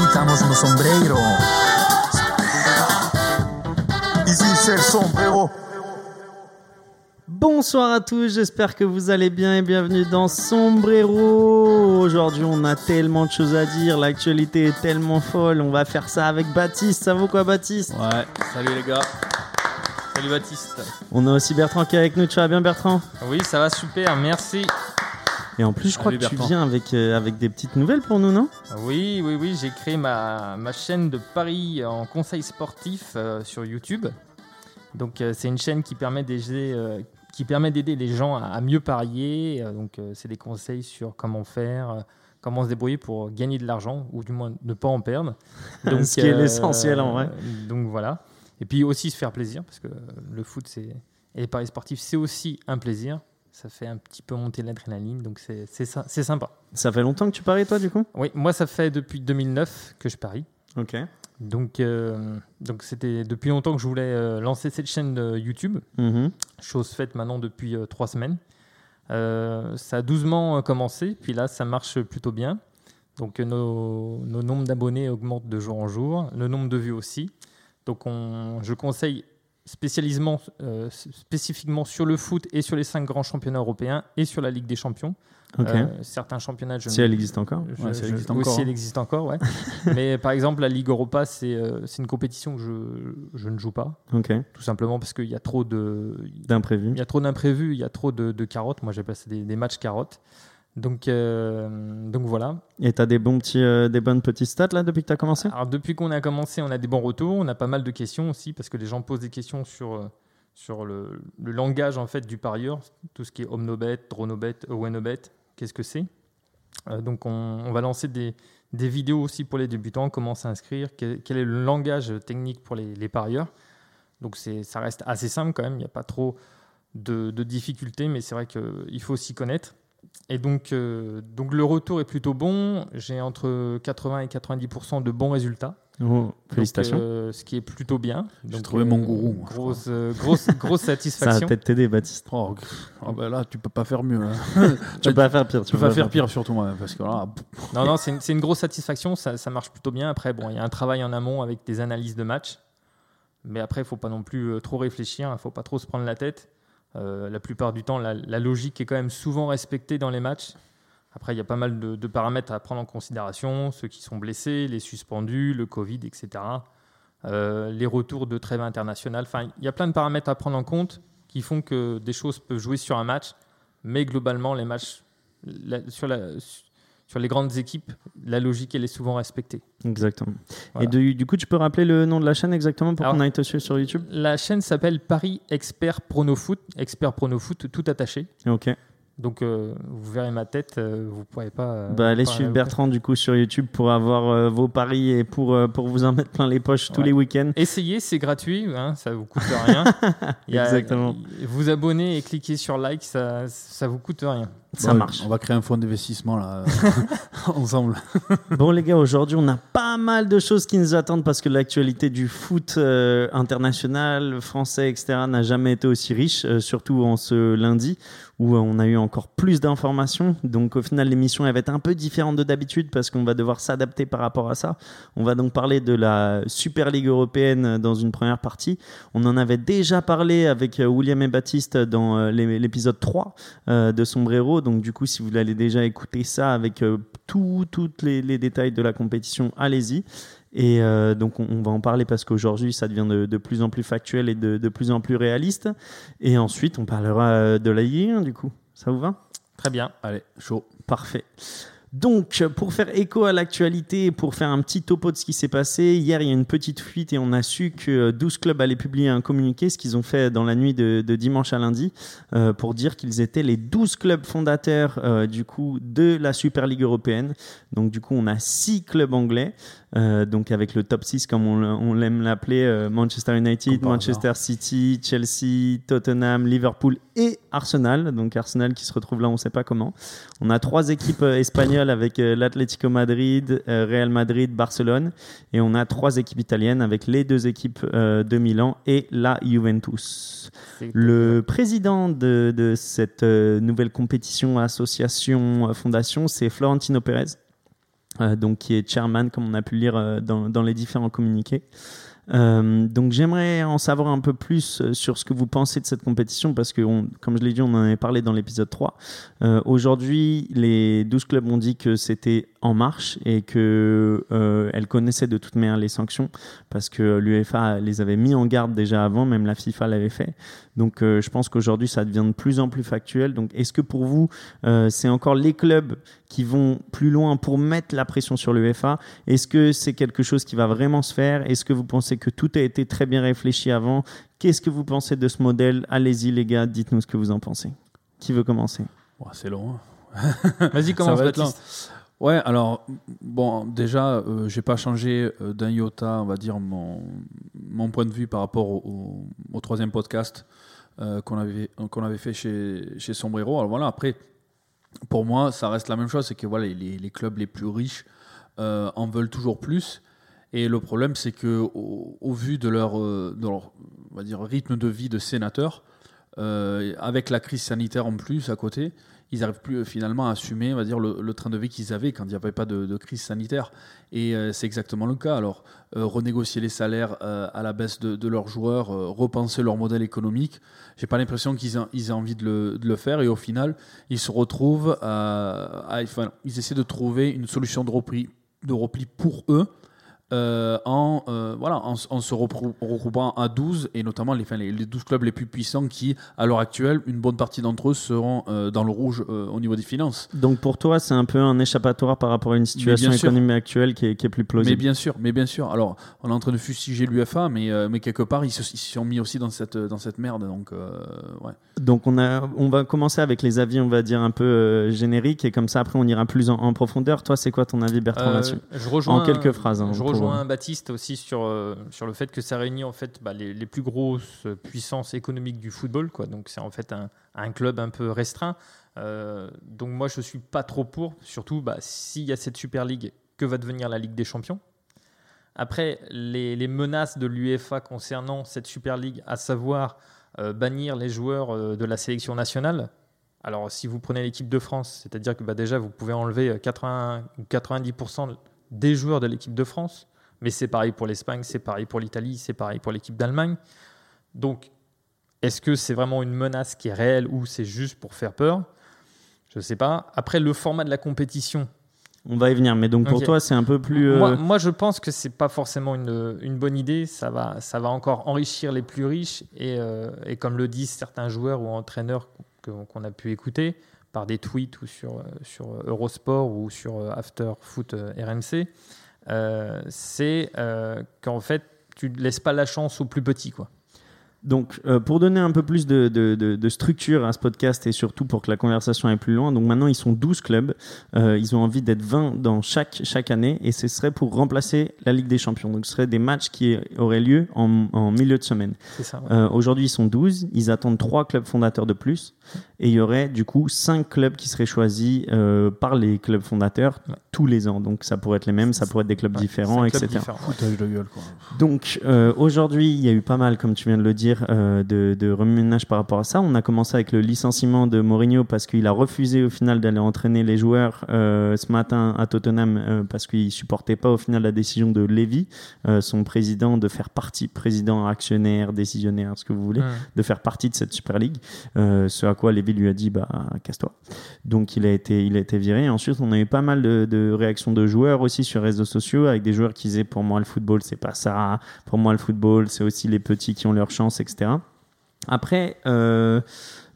quitamos sombrero. Sombrero. Bonsoir à tous, j'espère que vous allez bien et bienvenue dans Sombrero. Aujourd'hui, on a tellement de choses à dire, l'actualité est tellement folle. On va faire ça avec Baptiste. Ça vaut quoi, Baptiste? Ouais, salut les gars. Salut Baptiste. On a aussi Bertrand qui est avec nous. Tu vas bien, Bertrand? Oui, ça va super, merci. Et en plus, je crois Salut, que tu Bertrand. viens avec, euh, avec des petites nouvelles pour nous, non? Oui, oui, oui, j'ai créé ma, ma chaîne de paris en conseil sportif euh, sur YouTube. Donc euh, c'est une chaîne qui permet d'aider qui permet d'aider les gens à, à mieux parier. Donc c'est des conseils sur comment faire, comment se débrouiller pour gagner de l'argent ou du moins ne pas en perdre. Donc, Ce qui est l'essentiel, en vrai. Donc voilà. Et puis aussi se faire plaisir parce que le foot c'est et les paris sportifs c'est aussi un plaisir. Ça fait un petit peu monter l'adrénaline, donc c'est c'est sy- c'est sympa. Ça fait longtemps que tu paries, toi, du coup? Oui, moi ça fait depuis 2009 que je parie. Ok. Donc euh, donc c'était depuis longtemps que je voulais euh, lancer cette chaîne YouTube. Mhm. Chose faite maintenant depuis euh, trois semaines. Ça a doucement commencé, puis là ça marche plutôt bien. Donc nos, nos nombres d'abonnés augmentent de jour en jour, le nombre de vues aussi. Donc on, je conseille spécialisement, euh, spécifiquement sur le foot et sur les cinq grands championnats européens et sur la Ligue des Champions. Euh, certains championnats, je si ne- elle existe encore. je- Ouais, si elle existe encore, si elle existe encore, ouais. Mais par exemple, la Ligue Europa, c'est euh, une compétition que je, je ne joue pas, tout simplement parce qu'il y a trop de, D'imprévu. il y a trop d'imprévus, il y a trop de, de carottes. Moi, j'ai passé des, des matchs carottes. Donc, euh, donc voilà. Et t'as des, bons petits, euh, des bonnes petites stats, là, depuis que t'as commencé? Alors, depuis qu'on a commencé, on a des bons retours. On a pas mal de questions aussi parce que les gens posent des questions sur, euh, sur le, le langage en fait du parieur, tout ce qui est omnobet, dronobet, owenobet. Qu'est-ce que c'est? Euh, Donc, on, on va lancer des, des vidéos aussi pour les débutants, comment s'inscrire, quel, quel est le langage technique pour les, les parieurs? Donc, ça reste assez simple quand même. Il n'y a pas trop de, de difficultés, mais c'est vrai qu'il faut s'y connaître. Et donc, euh, donc, le retour est plutôt bon. J'ai entre 80 et 90% de bons résultats. Oh, Donc, Félicitations. euh, ce qui est plutôt bien. J'ai trouvé mon gourou, moi, je grosse, euh, grosse, grosse Ça va satisfaction. peut-être t'aider, Baptiste. Oh, ah bah là, tu peux pas faire mieux. hein. Tu peux pas faire pire. Tu peux pas faire pire, surtout moi, parce que là, Non, non, c'est une, c'est une grosse satisfaction. Ça, ça marche plutôt bien. Après, bon, il y a un travail en amont avec des analyses de match. Mais après, il faut pas non plus euh, trop réfléchir. Il faut pas trop se prendre la tête. Euh, la plupart du temps, la, logique est quand même souvent respectée dans les matchs. Après, il y a pas mal de, paramètres à prendre en considération. Ceux qui sont blessés, les suspendus, le Covid, etc. Euh, les retours de trêve internationale. Enfin, il y a plein de paramètres à prendre en compte qui font que des choses peuvent jouer sur un match. Mais globalement, les matchs, sur, la, sur les grandes équipes, la logique, elle est souvent respectée. Exactement. Voilà. Et du, du coup, tu peux rappeler le nom de la chaîne exactement pour qu'on aille te suivre sur YouTube? La chaîne s'appelle Paris Expert Pronofoot, Expert Pronofoot tout attaché. Ok. Donc euh, vous verrez ma tête, euh, vous ne pourrez pas. euh, Bah, allez pas- suivre Bertrand du coup sur YouTube pour avoir euh, vos paris et pour, pour vous en mettre plein les poches tous les week-ends. Essayez, c'est gratuit, hein, ça vous coûte rien. A- Exactement. Vous abonner et cliquer sur like, ça, ça vous coûte rien. Ça bon, marche. On va créer un fonds d'investissement là, ensemble. Bon les gars, aujourd'hui on a pas mal de choses qui nous attendent parce que l'actualité du foot euh, international, français, etc. n'a jamais été aussi riche, euh, surtout en ce lundi où euh, on a eu encore plus d'informations. Donc au final l'émission elle va être un peu différente de d'habitude parce qu'on va devoir s'adapter par rapport à ça. On va donc parler de la Super Ligue européenne dans une première partie. On en avait déjà parlé avec euh, William et Baptiste dans euh, l'é- l'épisode 3 euh, de Sombrero. Donc du coup, si vous allez déjà écouter ça avec euh, tous les, les détails de la compétition, allez-y. Et euh, donc on, on va en parler parce qu'aujourd'hui ça devient de, de plus en plus factuel et de, de plus en plus réaliste. Et ensuite on parlera euh, de la Ligue 1 du coup. Ça vous va? Très bien. Allez, chaud. Parfait. Donc, pour faire écho à l'actualité, pour faire un petit topo de ce qui s'est passé, hier il y a une petite fuite et on a su que 12 clubs allaient publier un communiqué, ce qu'ils ont fait dans la nuit de, dimanche à lundi, euh, pour dire qu'ils étaient les 12 clubs fondateurs euh, du coup de la Super Ligue européenne. Donc du coup on a 6 clubs anglais, euh, donc avec le top 6 comme on, on l'aime l'appeler, euh, Manchester United, Manchester City, Chelsea, Tottenham, Liverpool et Arsenal. Donc Arsenal qui se retrouve là on ne sait pas comment. On a trois équipes euh, espagnoles avec l'Atlético Madrid, Real Madrid, Barcelone. Et on a trois équipes italiennes avec les deux équipes de Milan et la Juventus. Le président de, de cette nouvelle compétition, association, fondation, c'est Florentino Pérez. Euh, donc qui est chairman, comme on a pu lire euh, dans, les différents communiqués. Euh, donc j'aimerais en savoir un peu plus sur ce que vous pensez de cette compétition parce que, comme je l'ai dit, on en avait parlé dans l'épisode 3. Euh, Aujourd'hui, les 12 clubs ont dit que c'était en marche et que euh, elles connaissaient de toute manière les sanctions parce que l'UEFA les avait mis en garde déjà avant, même la FIFA l'avait fait. Donc je pense qu'aujourd'hui ça devient de plus en plus factuel. Donc est-ce que pour vous c'est encore les clubs qui vont plus loin pour mettre la pression sur l'UEFA Est-ce que c'est quelque chose qui va vraiment se faire? Est-ce que vous pensez que tout a été très bien réfléchi avant? Qu'est-ce que vous pensez de ce modèle? Allez-y les gars, dites-nous ce que vous en pensez. Qui veut commencer? C'est long. hein. Vas-y, commence, Baptiste. Ouais, alors, bon, déjà, euh, j'ai pas changé euh, d'un iota, on va dire, mon, mon point de vue par rapport au, au- au troisième podcast euh, qu'on avait, qu'on avait fait chez, chez Sombrero. Alors voilà, après, pour moi, ça reste la même chose, c'est que voilà, les, clubs les plus riches euh, en veulent toujours plus. Et le problème, c'est que au, vu de leur, euh, de leur on va dire, rythme de vie de sénateur, euh, avec la crise sanitaire en plus à côté, ils n'arrivent plus euh, finalement à assumer on va dire, le, train de vie qu'ils avaient quand il n'y avait pas de, crise sanitaire. Et euh, c'est exactement le cas. Alors, euh, renégocier les salaires à la baisse de, leurs joueurs, repenser leur modèle économique, j'ai pas l'impression qu'ils aient, ils aient envie de le, de le faire. Et au final, ils se retrouvent ils essaient de trouver une solution de repli, de repli pour eux. Euh, en, euh, voilà, en, en se regroupant à 12, et notamment les, enfin, les, les 12 clubs les plus puissants qui, à l'heure actuelle, une bonne partie d'entre eux seront euh, dans le rouge euh, au niveau des finances. Donc pour toi, c'est un peu un échappatoire par rapport à une situation économique actuelle qui est, qui est plus Mais plausible. bien sûr, mais bien sûr. Alors, on est en train de fustiger l'UFA, mais, euh, mais quelque part, ils se, ils se sont mis aussi dans cette, dans cette merde. Donc, euh, ouais. Donc on, a, on va commencer avec les avis, on va dire un peu euh, génériques, et comme ça après on ira plus en, en profondeur. Toi, c'est quoi ton avis, Bertrand, Euh, là-dessus? je rejoins, En quelques phrases, hein, je pour- rejoins Baptiste aussi sur, euh, sur le fait que ça réunit en fait bah, les, les plus grosses puissances économiques du football. Quoi. Donc c'est en fait un, un club un peu restreint. Euh, donc moi je suis pas trop pour, surtout bah, s'il y a cette Super League, que va devenir la Ligue des Champions? Après, les, les menaces de l'UEFA concernant cette Super League, à savoir euh, bannir les joueurs de la sélection nationale. Alors, si vous prenez l'équipe de France, c'est-à-dire que bah, déjà, vous pouvez enlever euh, 80 ou 90% des joueurs de l'équipe de France, mais c'est pareil pour l'Espagne, c'est pareil pour l'Italie, c'est pareil pour l'équipe d'Allemagne. Donc, est-ce que c'est vraiment une menace qui est réelle ou c'est juste pour faire peur? Je ne sais pas. Après, le format de la compétition, On va y venir, mais donc pour toi, c'est un peu plus. euh, moi, moi, je pense que c'est pas forcément une, une bonne idée. Ça va, ça va encore enrichir les plus riches. Et, euh, et comme le disent certains joueurs ou entraîneurs qu'on a pu écouter par des tweets ou sur, sur Eurosport ou sur euh, After Foot RMC, euh, c'est euh, qu'en fait, tu ne laisses pas la chance aux plus petits. Quoi. Donc, euh, pour donner un peu plus de, de- de- de structure à ce podcast et surtout pour que la conversation aille plus loin, donc maintenant ils sont 12 clubs, Euh, ils ont envie d'être 20 dans chaque, chaque année et ce serait pour remplacer la Ligue des Champions. Donc, ce serait des matchs qui auraient lieu en, en milieu de semaine. Ouais. Euh, Aujourd'hui, ils sont 12, ils attendent 3 clubs fondateurs de plus et il y aurait du coup 5 clubs qui seraient choisis euh, par les clubs fondateurs Ouais. tous les ans. Donc, ça pourrait être les mêmes, ça pourrait être des clubs Ouais, différents, etc. différent. Foutage de gueule, quoi. Donc euh, aujourd'hui, il y a eu pas mal, comme tu viens de le dire, euh, de, de remue-ménage par rapport à ça. On a commencé avec le licenciement de Mourinho parce qu'il a refusé au final d'aller entraîner les joueurs euh, ce matin à Tottenham euh, parce qu'il supportait pas au final la décision de Levy, euh, son président, de faire partie, président, actionnaire, décisionnaire, ce que vous voulez de faire partie de cette Super League. Euh, ce à quoi Lévy lui a dit bah casse-toi. Donc il a été il a été viré. Ensuite on a eu pas mal de, réactions de joueurs aussi sur les réseaux sociaux avec des joueurs qui disaient pour moi le football c'est pas ça. Pour moi le football c'est aussi les petits qui ont leur chance etc. Après euh,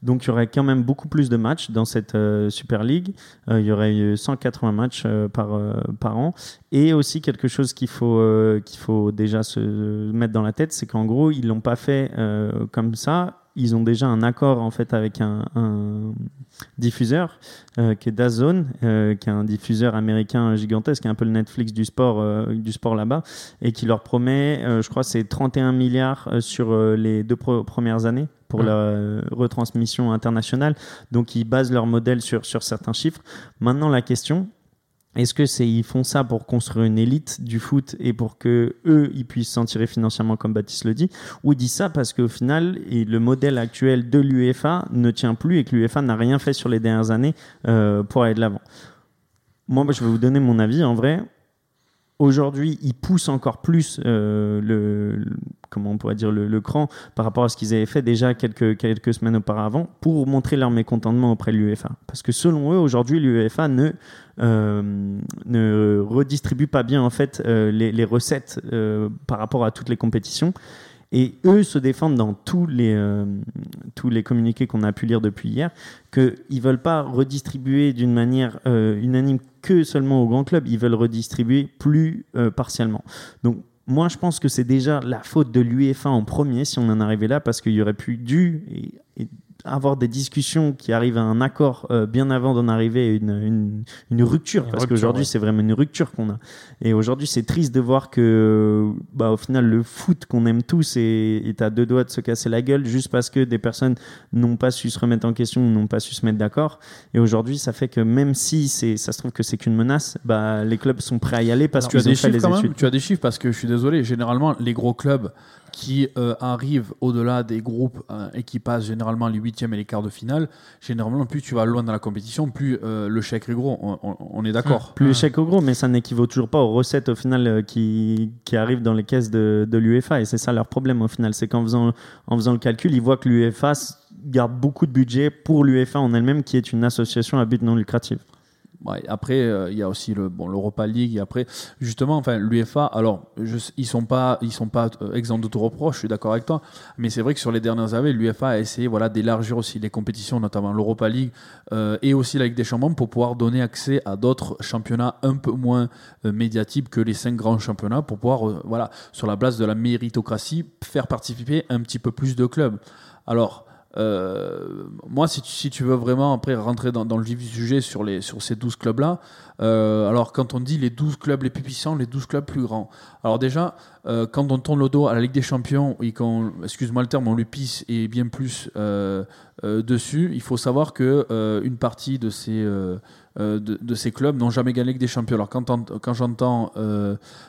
donc il y aurait quand même beaucoup plus de matchs dans cette euh, Super League. Euh, il y aurait eu 180 matchs par, par an. Et aussi quelque chose qu'il faut, faut déjà se mettre dans la tête, c'est qu'en gros, ils l'ont pas fait comme ça. Ils ont déjà un accord en fait avec un, un diffuseur euh, qui est DAZN, euh, qui est un diffuseur américain gigantesque, qui est un peu le Netflix du sport, euh, du sport là-bas, et qui leur promet, euh, je crois, c'est 31 milliards sur les deux premières années pour la retransmission internationale. Donc ils basent leur modèle sur, sur certains chiffres. Maintenant, la question, est-ce que c'est ils font ça pour construire une élite du foot et pour que eux ils puissent s'en tirer financièrement comme Baptiste le dit ou disent ça parce qu'au final le modèle actuel de l'UEFA ne tient plus et que l'UEFA n'a rien fait sur les dernières années euh, pour aller de l'avant? moi, bah, je vais vous donner mon avis. En vrai, aujourd'hui, ils poussent encore plus euh, le, comment on pourrait dire le, cran par rapport à ce qu'ils avaient fait déjà quelques quelques semaines auparavant pour montrer leur mécontentement auprès de l'UEFA. Parce que selon eux, aujourd'hui, l'UEFA ne euh, ne redistribue pas bien en fait euh, les, recettes par rapport à toutes les compétitions. Et eux se défendent dans tous les, euh, tous les communiqués qu'on a pu lire depuis hier qu'ils ne veulent pas redistribuer d'une manière euh, unanime que seulement aux grands clubs, ils veulent redistribuer plus euh, partiellement. Donc moi je pense que c'est déjà la faute de l'UEFA en premier si on en arrivait là parce qu'il y aurait pu dû avoir des discussions qui arrivent à un accord euh, bien avant d'en arriver à une, une, une rupture Une parce qu'aujourd'hui ouais. c'est vraiment une rupture qu'on a. Et aujourd'hui c'est triste de voir que bah, au final le foot qu'on aime tous est, est à deux doigts de se casser la gueule juste parce que des personnes n'ont pas su se remettre en question ou n'ont pas su se mettre d'accord. Et aujourd'hui ça fait que même si c'est ça se trouve que c'est qu'une menace bah, les clubs sont prêts à y aller parce tu as qu'ils ont des fait chiffres les études. Tu as des chiffres parce que je suis désolé, généralement les gros clubs qui euh, arrivent au-delà des groupes euh, et qui passent généralement les huitièmes et les quarts de finale, généralement plus tu vas loin dans la compétition, plus euh, le chèque est gros. On, on- on est d'accord. plus Hmm. échec au gros, mais ça n'équivaut toujours pas aux recettes au final euh, qui, qui arrivent dans les caisses de, de l'UEFA. Et c'est ça leur problème au final. C'est qu'en faisant, en faisant le calcul, ils voient que l'UEFA garde beaucoup de budget pour l'UEFA en elle-même, qui est une association à but non lucratif. Après, euh, il y a aussi le bon l'Europa League. Et après, justement, enfin l'UEFA. Alors, ils sont pas, ils sont pas euh, exempts de tout reproche. Je suis d'accord avec toi. Mais c'est vrai que sur les dernières années, l'UEFA a essayé, voilà, d'élargir aussi les compétitions, notamment l'Europa League euh, et aussi la Ligue des Champions, pour pouvoir donner accès à d'autres championnats un peu moins euh, médiatiques que les cinq grands championnats, pour pouvoir, voilà, sur la base de la méritocratie, faire participer un petit peu plus de clubs. Alors. Euh, moi, si tu, veux vraiment après rentrer dans, le vif du sujet sur, les, sur ces 12 clubs-là, euh, alors quand on dit les 12 clubs les plus puissants, les 12 clubs plus grands, alors déjà, euh, quand on tourne le dos à la Ligue des Champions et qu'on, excuse-moi le terme, on lui pisse et bien plus dessus, il faut savoir que une partie de ces, de, ces clubs n'ont jamais gagné Ligue des Champions. Alors quand, quand j'entends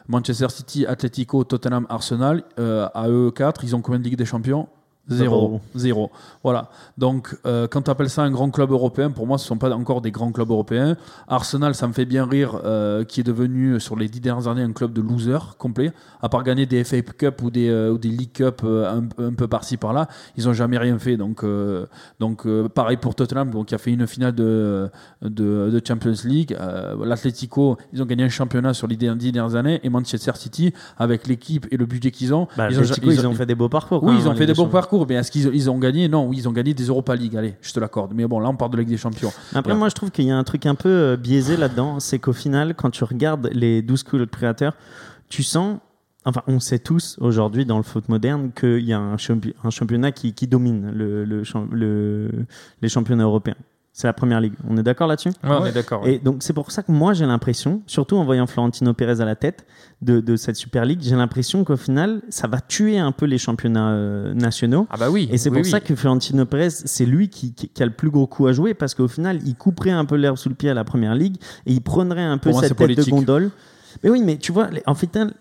Manchester City, Atletico, Tottenham, Arsenal, à eux quatre, ils ont combien de Ligue des Champions? Zéro. Zéro. Voilà. Donc, euh, quand tu appelles ça un grand club européen, pour moi, ce ne sont pas encore des grands clubs européens. Arsenal, ça me fait bien rire, euh, qui est devenu, sur les dix dernières années, un club de losers complet. À part gagner des FA Cup ou des, euh, ou des League Cup euh, un, un peu par-ci, par-là, ils n'ont jamais rien fait. Donc, euh, donc euh, pareil pour Tottenham, qui a fait une finale de, de, de Champions League. Euh, L'Atlético, ils ont gagné un championnat sur les dix dernières années. Et Manchester City, avec l'équipe et le budget qu'ils ont, Bah, ils, ont, Atletico, ils, ont, fait des beaux parcours. oui, même, ils ont fait des bons Champions. Parcours, mais est-ce qu'ils ils ont gagné? Non, oui, ils ont gagné des Europa League, allez, je te l'accorde. Mais bon, là, on parle de la Ligue des Champions. Après, Ouais. moi, je trouve qu'il y a un truc un peu euh, biaisé là-dedans. C'est qu'au final, quand tu regardes les 12 clubs créateurs, tu sens. Enfin, on sait tous aujourd'hui dans le foot moderne qu'il y a un, champi- un championnat qui, qui domine le, le champ- le- les championnats européens. C'est la première ligue. On est d'accord là-dessus Ouais, on est d'accord. ouais. Et donc, c'est pour ça que moi, j'ai l'impression, surtout en voyant Florentino Pérez à la tête de, de cette Super League, j'ai l'impression qu'au final, ça va tuer un peu les championnats euh, nationaux. Ah bah oui. Et c'est oui, pour oui. ça que Florentino Pérez, c'est lui qui, qui- qui a le plus gros coup à jouer parce qu'au final, il couperait un peu l'herbe sous le pied à la première ligue et il prendrait un peu Pour cette tête politique. de gondole. Mais oui, mais tu vois, en fait, hein,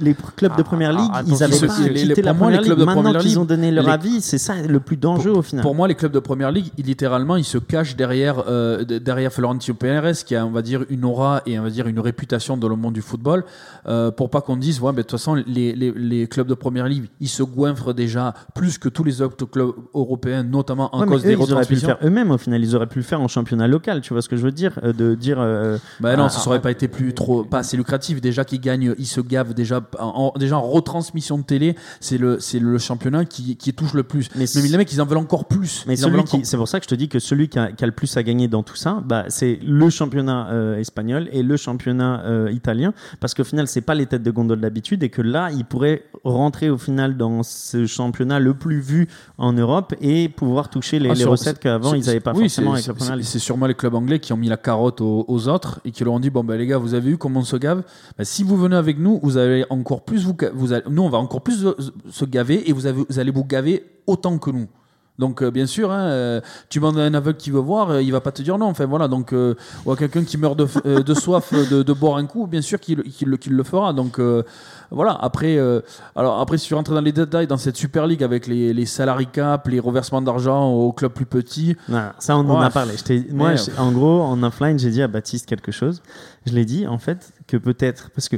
les clubs de première ligue, ils avaient pas les- les- la pour moi, les première clubs ligue. de Maintenant qu'ils ont donné leur avis, c'est ça le plus dangereux au final. Pour moi, les clubs de première ligue, ils- littéralement, ils se cachent derrière, euh, de- derrière Florentino Pérez, qui a, on va dire, une aura et on va dire une réputation dans le monde du football, euh, pour pas qu'on dise, ouais, mais de toute façon, les, les, clubs de première ligue, ils se goinfrent déjà plus que tous les autres clubs européens, notamment en Ouais, cause eux, des ils auraient pu le faire eux-mêmes au final. Ils auraient pu le faire en championnat local. Tu vois ce que je veux dire Euh, De dire. euh, Bah non, ça aurait pas été plus trop, pas assez lucratif. Déjà qu'ils gagnent, ils se gavent déjà en, en- déjà en retransmission de télé. C'est le, c'est le championnat qui, qui touche le plus. Mais Mais, les mecs, ils en veulent encore plus. Mais Ils en encore- c'est pour ça que je te dis que celui qui a, qui a le plus à gagner dans tout ça, bah, c'est le championnat euh, espagnol et le championnat euh, italien, parce qu'au final, c'est pas les têtes de gondole d'habitude et que là, il pourrait rentrer au final dans ce championnat le plus vu en Europe et pouvoir toucher les, Ah, les sur- recettes qu'avant ils n'avaient pas oui, forcément c'est- avec sûrement les clubs anglais qui ont mis la carotte aux, aux autres et qui leur ont dit bon ben les gars, vous avez vu comment on se gave? Ben, si vous venez avec nous, vous allez encore plus vous, vous allez- nous on va encore plus se- gaver et vous, avez- vous allez vous gaver autant que nous. Donc euh, bien sûr, hein, euh, tu demandes à un aveugle qui veut voir, euh, il va pas te dire non. Enfin voilà, donc euh, ou à quelqu'un qui meurt de, euh, de soif de, de boire un coup, bien sûr qu'il le- qu'il le fera. Donc voilà. Après, alors après si tu rentres dans les détails dans cette Super League avec les, les salary cap, les reversements d'argent aux clubs plus petits, Voilà, ça, on en a parlé. Je moi, en gros, en offline, j'ai dit à Baptiste quelque chose. Je l'ai dit, en fait, que peut-être, parce que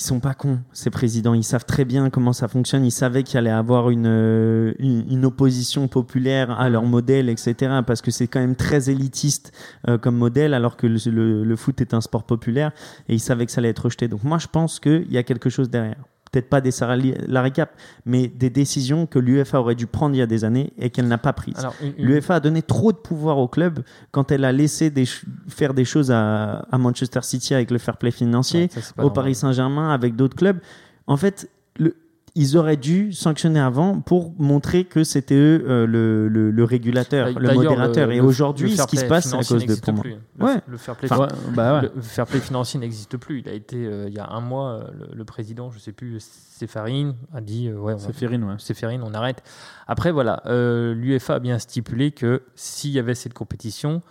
ils sont pas cons, ces présidents. Ils savent très bien comment ça fonctionne. Ils savaient qu'il allait avoir une, euh, une, une opposition populaire à leur modèle, etc. Parce que c'est quand même très élitiste euh, comme modèle, alors que le, le- le foot est un sport populaire. Et ils savaient que ça allait être rejeté. Donc moi, je pense qu'il y a quelque chose derrière. Peut-être pas des salary cap, mais des décisions que l'UEFA aurait dû prendre il y a des années et qu'elle n'a pas prises. L'UEFA a donné trop de pouvoir au club quand elle a laissé des faire des choses à, à Manchester City avec le fair play financier, Ouais, ça, au normal. Paris Saint-Germain avec d'autres clubs. En fait, ils auraient dû sanctionner avant pour montrer que c'était eux euh, le, le- le régulateur, le modérateur. Et aujourd'hui, ce qui se play passe, c'est à cause de pour moi. Le, Ouais. le fair play Ouais, bah ouais. Le fair play financier n'existe plus. Il a été, euh, il y a un mois, euh, le, le président, je sais plus, Séfarine, a dit euh, ouais. Séfarine, on arrête. Après, voilà, euh, l'UEFA a bien stipulé que s'il y avait cette compétition,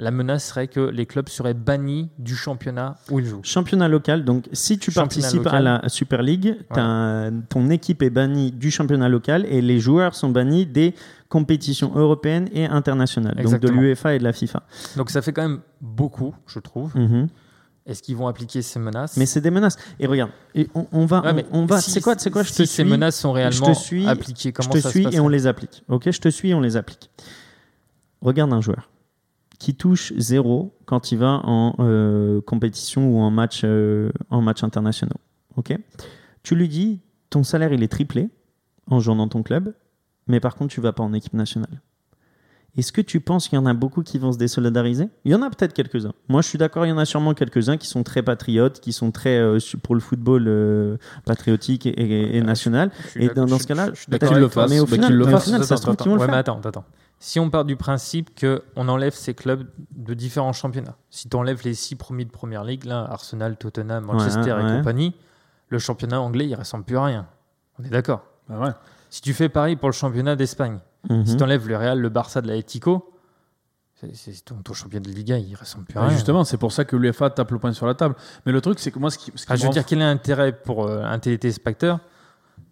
la menace serait que les clubs seraient bannis du championnat où ils jouent. Championnat local, donc si tu Championnat participes local. à la Super League, ton équipe est bannie du championnat local et les joueurs sont bannis des compétitions européennes et internationales, donc de l'UEFA et de la FIFA. Donc ça fait quand même beaucoup, je trouve. Mhm. Est-ce qu'ils vont appliquer ces menaces? Mais c'est des menaces. Et regarde, et on, on va, Ouais, on, on va. si- c'est quoi, c'est quoi Je si te ces suis. menaces sont réellement je te suis, appliquées, comment je te ça suis se passe et on les applique. Ok, je te suis et on les applique. Regarde un joueur qui touche zéro quand il va en euh, compétition ou en match, euh, en match internationaux. Ok, tu lui dis ton salaire il est triplé en jouant dans ton club, mais par contre tu vas pas en équipe nationale. Est-ce que tu penses qu'il y en a beaucoup qui vont se désolidariser? Il y en a peut-être quelques-uns. Moi, je suis d'accord, il y en a sûrement quelques-uns qui sont très patriotes, qui sont très euh, pour le football euh, patriotique et, et- et national. Et dans, ce cas-là, je suis d'accord Qu'ils le fassent. Mais au Bah, final, qu'ils le au final, ça se trouve qu'ils vont le Ouais, faire. mais attends, attends. Si on part du principe qu'on enlève ces clubs de différents championnats, si tu enlèves les six premiers de première ligue, là, Arsenal, Tottenham, Manchester Ouais, et ouais. compagnie, le championnat anglais, il ressemble plus à rien. On est d'accord. Bah ouais. Si tu fais pareil pour le championnat d'Espagne, Mhm. si tu enlèves le Real, le Barça de la Etico, c'est- ton, ton championnat de Liga, il ressemble plus à Ouais, rien. justement, c'est pour ça que l'UEFA tape le poing sur la table. Mais le truc, c'est que moi, ce qui, ce qui Ah, je veux dire, quel est l'intérêt pour euh, un téléspectateur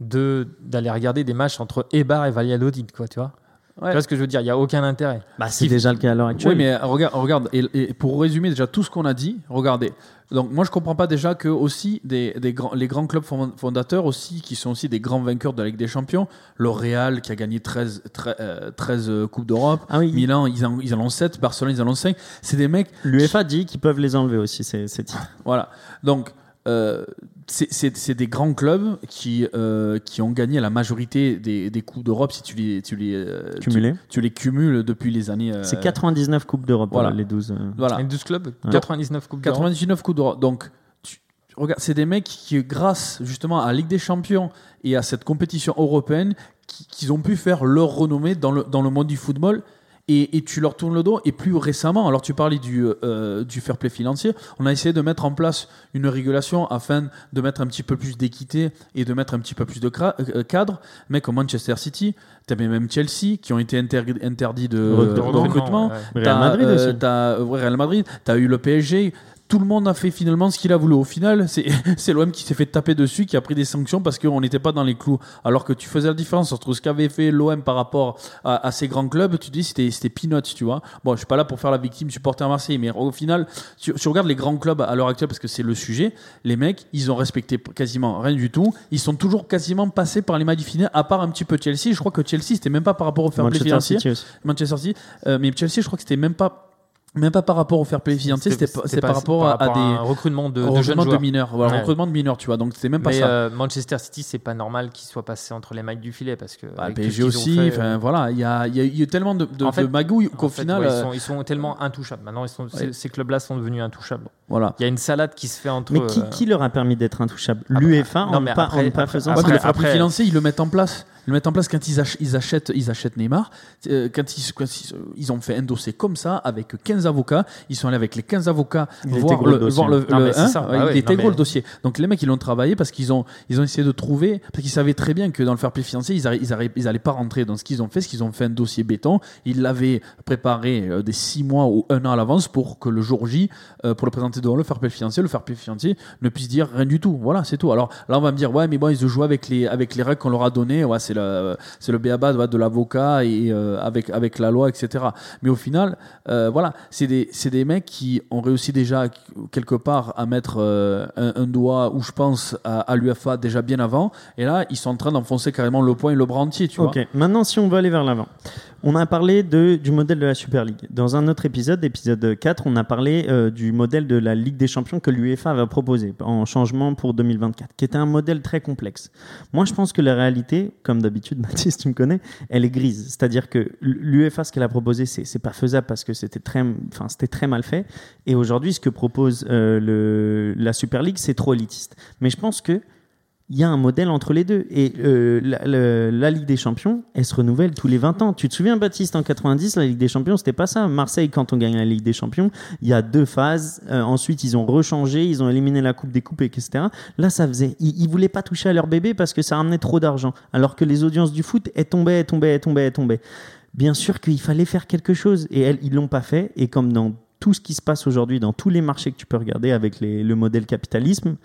de d'aller regarder des matchs entre Eibar et Valladolid, quoi, tu vois? Ouais. Tu vois ce que je veux dire? Il n'y a aucun intérêt. Bah, c'est déjà le cas à l'heure actuelle. Oui, mais regarde, regarde et, et pour résumer déjà tout ce qu'on a dit, regardez. Donc moi je comprends pas déjà que aussi des, des grands, les grands clubs fond- fondateurs aussi qui sont aussi des grands vainqueurs de la Ligue des Champions, le Real qui a gagné 13 13, euh, 13 euh, coupes d'Europe, Ah oui. Milan ils en, ils en ont 7, Barcelone ils en ont 5, c'est des mecs L'UEFA dit qu'ils peuvent les enlever aussi, ces, ces titres. voilà. Donc euh, c'est- c'est c'est des grands clubs qui, euh, qui ont gagné la majorité des, des coupes d'Europe si tu les, tu les, euh, tu- tu, les cumules depuis les années. euh, C'est 99 Coupes d'Europe, voilà. les 12. euh. Voilà. Les 12 clubs, 99 coupes d'Europe. 99 coups d'Europe. Donc, tu- regarde, c'est des mecs qui, grâce justement à la Ligue des Champions et à cette compétition européenne, qui, qui ont pu faire leur renommée dans le, dans le monde du football. Et, et tu leur tournes le dos. Et plus récemment, alors tu parlais du, euh, du fair play financier, on a essayé de mettre en place une régulation afin de mettre un petit peu plus d'équité et de mettre un petit peu plus de euh, cadre. Mais comme Manchester City, tu avais même Chelsea qui ont été inter- interdits de, Recrutement. de recrutement. ouais. Real Madrid euh, aussi. Ouais, Real Madrid, t'as eu le PSG. Tout le monde a fait finalement ce qu'il a voulu. Au final, c'est, l'OM qui s'est fait taper dessus, qui a pris des sanctions parce qu'on n'était pas dans les clous. Alors que tu faisais la différence entre ce qu'avait fait l'OM par rapport à, à ces grands clubs, tu dis c'était, c'était peanuts, tu vois. Bon, je suis pas là pour faire la victime supporter à Marseille, mais au final, tu, tu regardes les grands clubs à l'heure actuelle parce que c'est le sujet. Les mecs, ils ont respecté quasiment rien du tout. Ils sont toujours quasiment passés par les mailles du final, à part un petit peu Chelsea. Je crois que Chelsea, c'était même pas par rapport au fair play Manchester financier. Manchester City, euh, mais Chelsea, je crois que c'était même pas, même pas par rapport au fair play financier, c'est par rapport à, à des un recrutement de, jeunes recrutement de joueurs. mineurs, voilà, Ouais. recrutement de mineurs, tu vois. Donc c'était même pas Mais ça. euh, Manchester City, c'est pas normal qu'il soit passé entre les mailles du filet parce que Bah, PSG qu'ils aussi, fait, euh, voilà, il y a, il y a eu tellement de, de, En fait- de magouilles qu'au final, ouais, ils, sont, ils sont tellement intouchables. Maintenant, ils sont, ces, ces clubs-là sont devenus intouchables. voilà. Il y a une salade qui se fait entre. Mais qui, euh, qui leur a permis d'être intouchable Ah bah, L'UEFA en, mais pas, faisant Ouais, après- le fair play financier, ils le mettent en place. Le mettre en place quand ils, ach- ils achètent, ils achètent Neymar. euh, quand, ils, quand ils, ils ont fait un dossier comme ça avec 15 avocats, ils sont allés avec les 15 avocats Il voir le, le voir le, Non, le- hein, ça. ouais, il ouais, était non, gros mais- le dossier. Donc les mecs, ils l'ont travaillé parce qu'ils ont, ils ont essayé de trouver, parce qu'ils savaient très bien que dans le fair play financier, ils, arri- ils, arri- ils allaient pas rentrer dans ce qu'ils ont fait, ce qu'ils ont fait un dossier béton. Ils l'avaient préparé euh, des 6 mois ou un an à l'avance pour que le jour J, euh, pour le présenter devant le fair play financier, le fair play financier ne puisse dire rien du tout. Voilà, c'est tout. Alors là, on va me dire, ouais, mais bon, ils ont joué avec les, avec les règles qu'on leur a données. Ouais, c'est c'est le béaba de l'avocat et euh, avec, avec la loi, etc. Mais au final, euh, voilà, c'est des, c'est des mecs qui ont réussi déjà quelque part à mettre euh, un, un doigt, où je pense, à, à l'UFA déjà bien avant. Et là, ils sont en train d'enfoncer carrément le poing et le bras entier, tu vois. Ok, maintenant si on veut aller vers l'avant. On a parlé du modèle de la Super League. Dans un autre épisode, épisode 4, on a parlé euh, du modèle de la Ligue des Champions que l'UEFA va proposer en changement pour 2024, qui était un modèle très complexe. Moi, je pense que la réalité, comme d'habitude, Baptiste, tu me connais, elle est grise. C'est-à-dire que l'UEFA, ce qu'elle a proposé, c'est pas faisable parce que c'était très, enfin, c'était très mal fait. Et aujourd'hui, ce que propose euh, la Super League, c'est trop élitiste. Mais je pense que il y a un modèle entre les deux. Et euh, la, Ligue des Champions, elle se renouvelle tous les 20 ans. Tu te souviens, Baptiste, en 90, la Ligue des Champions, c'était pas ça. Marseille, quand on gagne la Ligue des Champions, il y a deux phases. Euh, ensuite, ils ont rechangé, ils ont éliminé la Coupe des Coupes, etc. Là, ça faisait. Ils, voulaient pas toucher à leur bébé parce que ça ramenait trop d'argent. Alors que les audiences du foot, elles tombaient, elles tombaient, elles tombaient, elles tombaient. Bien sûr qu'il fallait faire quelque chose. Et elles, ils l'ont pas fait. Et comme dans tout ce qui se passe aujourd'hui, dans tous les marchés que tu peux regarder avec le modèle capitalisme,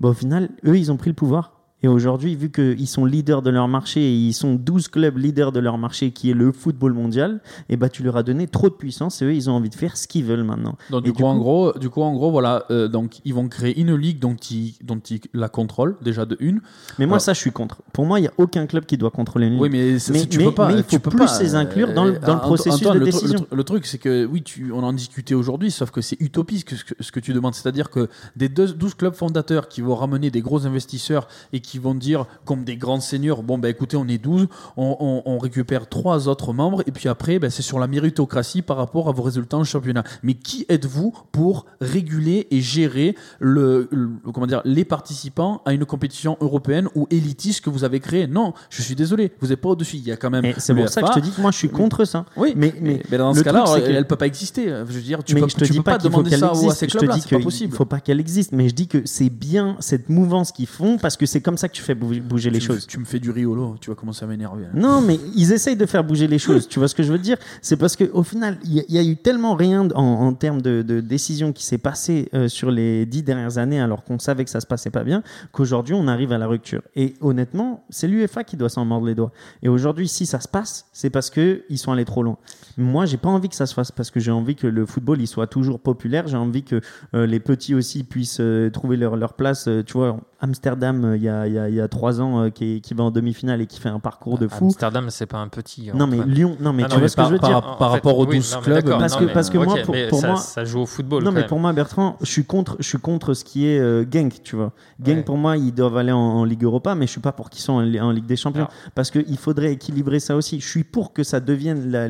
bah, au final, eux, ils ont pris le pouvoir. Et aujourd'hui, vu qu'ils sont leaders de leur marché et ils sont 12 clubs leaders de leur marché qui est le football mondial, et bah, tu leur as donné trop de puissance et eux, ils ont envie de faire ce qu'ils veulent maintenant. Donc Et du, coup, en gros, du coup, en gros, voilà, euh, donc ils vont créer une ligue dont ils, dont ils la contrôlent déjà de une. Mais moi, Alors- ça, je suis contre. Pour moi, il n'y a aucun club qui doit contrôler une ligue. Oui, mais, Mais- tu mais- peux pas. mais il tu faut peux plus pas, les inclure dans le- dans le processus Antoine, de le décision. Le, tru- le truc, c'est que oui, tu, on en discutait aujourd'hui, sauf que c'est utopique ce que, ce que tu demandes. C'est-à-dire que des deux- 12 clubs fondateurs qui vont ramener des gros investisseurs et qui vont dire, comme des grands seigneurs, bon, bah écoutez, on est 12, on, on- on récupère trois autres membres, et puis après, bah, c'est sur la méritocratie par rapport à vos résultats en championnat. Mais qui êtes-vous pour réguler et gérer le, le- comment dire, les participants à une compétition européenne ou élitiste que vous avez créée? Non, je suis désolé, vous n'êtes pas au-dessus. Il y a quand même. C'est pour ça que je te dis que moi, je suis contre ça. Oui, Mais- mais, mais dans ce cas-là, elle, elle peut pas exister. Je veux dire, tu mais peux, je te tu dis peux pas, pas demander ça à ces existe. Je te clubs-là, c'est pas qu'il possible. faut pas qu'elle existe. Mais je dis que c'est bien cette mouvance qu'ils font parce que c'est comme ça que tu fais bouger, les tu, me- choses. tu me fais du riolo, tu vas commencer à m'énerver. hein. Non, mais ils essayent de faire bouger les choses. Tu vois ce que je veux dire? C'est parce qu'au final, il y, a- il y a eu tellement rien en, en termes de, de décision qui s'est passé euh, sur les dix dernières années, alors qu'on savait que ça se passait pas bien, qu'aujourd'hui on arrive à la rupture. Et honnêtement, c'est l'UEFA qui doit s'en mordre les doigts. Et aujourd'hui, si ça se passe, c'est parce que ils sont allés trop loin. Moi, j'ai pas envie que ça se fasse parce que j'ai envie que le football il soit toujours populaire. J'ai envie que euh, les petits aussi puissent euh, trouver leur, leur place. Tu vois, Amsterdam, euh, il y, a, il y a- il y a trois ans, euh, qui, qui va en demi-finale et qui fait un parcours de fou. Amsterdam, c'est pas un petit. Non, mais. Lyon, non, mais Ah tu non, vois mais ce que je veux par- dire. par- par rapport aux 12 non, mais clubs, parce non, que- mais- parce que moi, pour- pour ça, moi- ça joue au football. Non, quand mais même. pour moi, Bertrand, je suis contre, je suis contre ce qui est euh, Genk, tu vois. Genk, Ouais. pour moi, ils doivent aller en, en Ligue Europa, mais je suis pas pour qu'ils soient en, en Ligue des Champions. Alors. Parce qu'il faudrait équilibrer ça aussi. Je suis pour que ça devienne la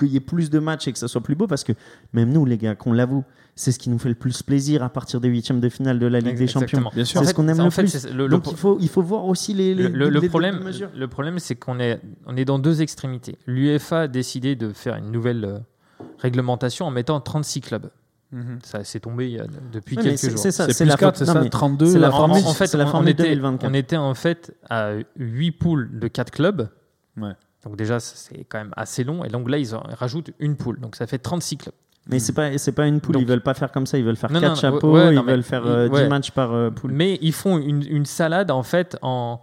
qu'il y ait plus de matchs et que ça soit plus beau, parce que même nous, les gars, qu'on l'avoue, c'est ce qui nous fait le plus plaisir à partir des huitièmes de finale de la Ligue des Champions. Exactement. Bien sûr. C'est En ce qu'on aime en le fait, plus. le- le Donc pro- il faut, il faut voir aussi les, les, Le, le- le les problème, le problème, c'est qu'on est, on est dans deux extrémités. L'UEFA a décidé de faire une nouvelle euh, réglementation en mettant 36 clubs. Mhm. Ça s'est tombé il y a- depuis quelques jours. c'est ça, C'est la 4, c'est non, ça, mais 32. c'est la la En- formule- en, fait, la on- on, était, 2024. on était en fait à 8 poules de 4 clubs. Ouais. Donc déjà, c'est quand même assez long. Et donc là, ils en rajoutent une poule. Donc ça fait 36 clubs. Mais c'est pas, c'est pas une poule, Donc- ils veulent pas faire comme ça, ils veulent faire Non, quatre non, chapeaux, ouais, ils non, mais- veulent faire euh, 10 ouais. matchs par euh, poule. Mais ils font une, une salade en fait en,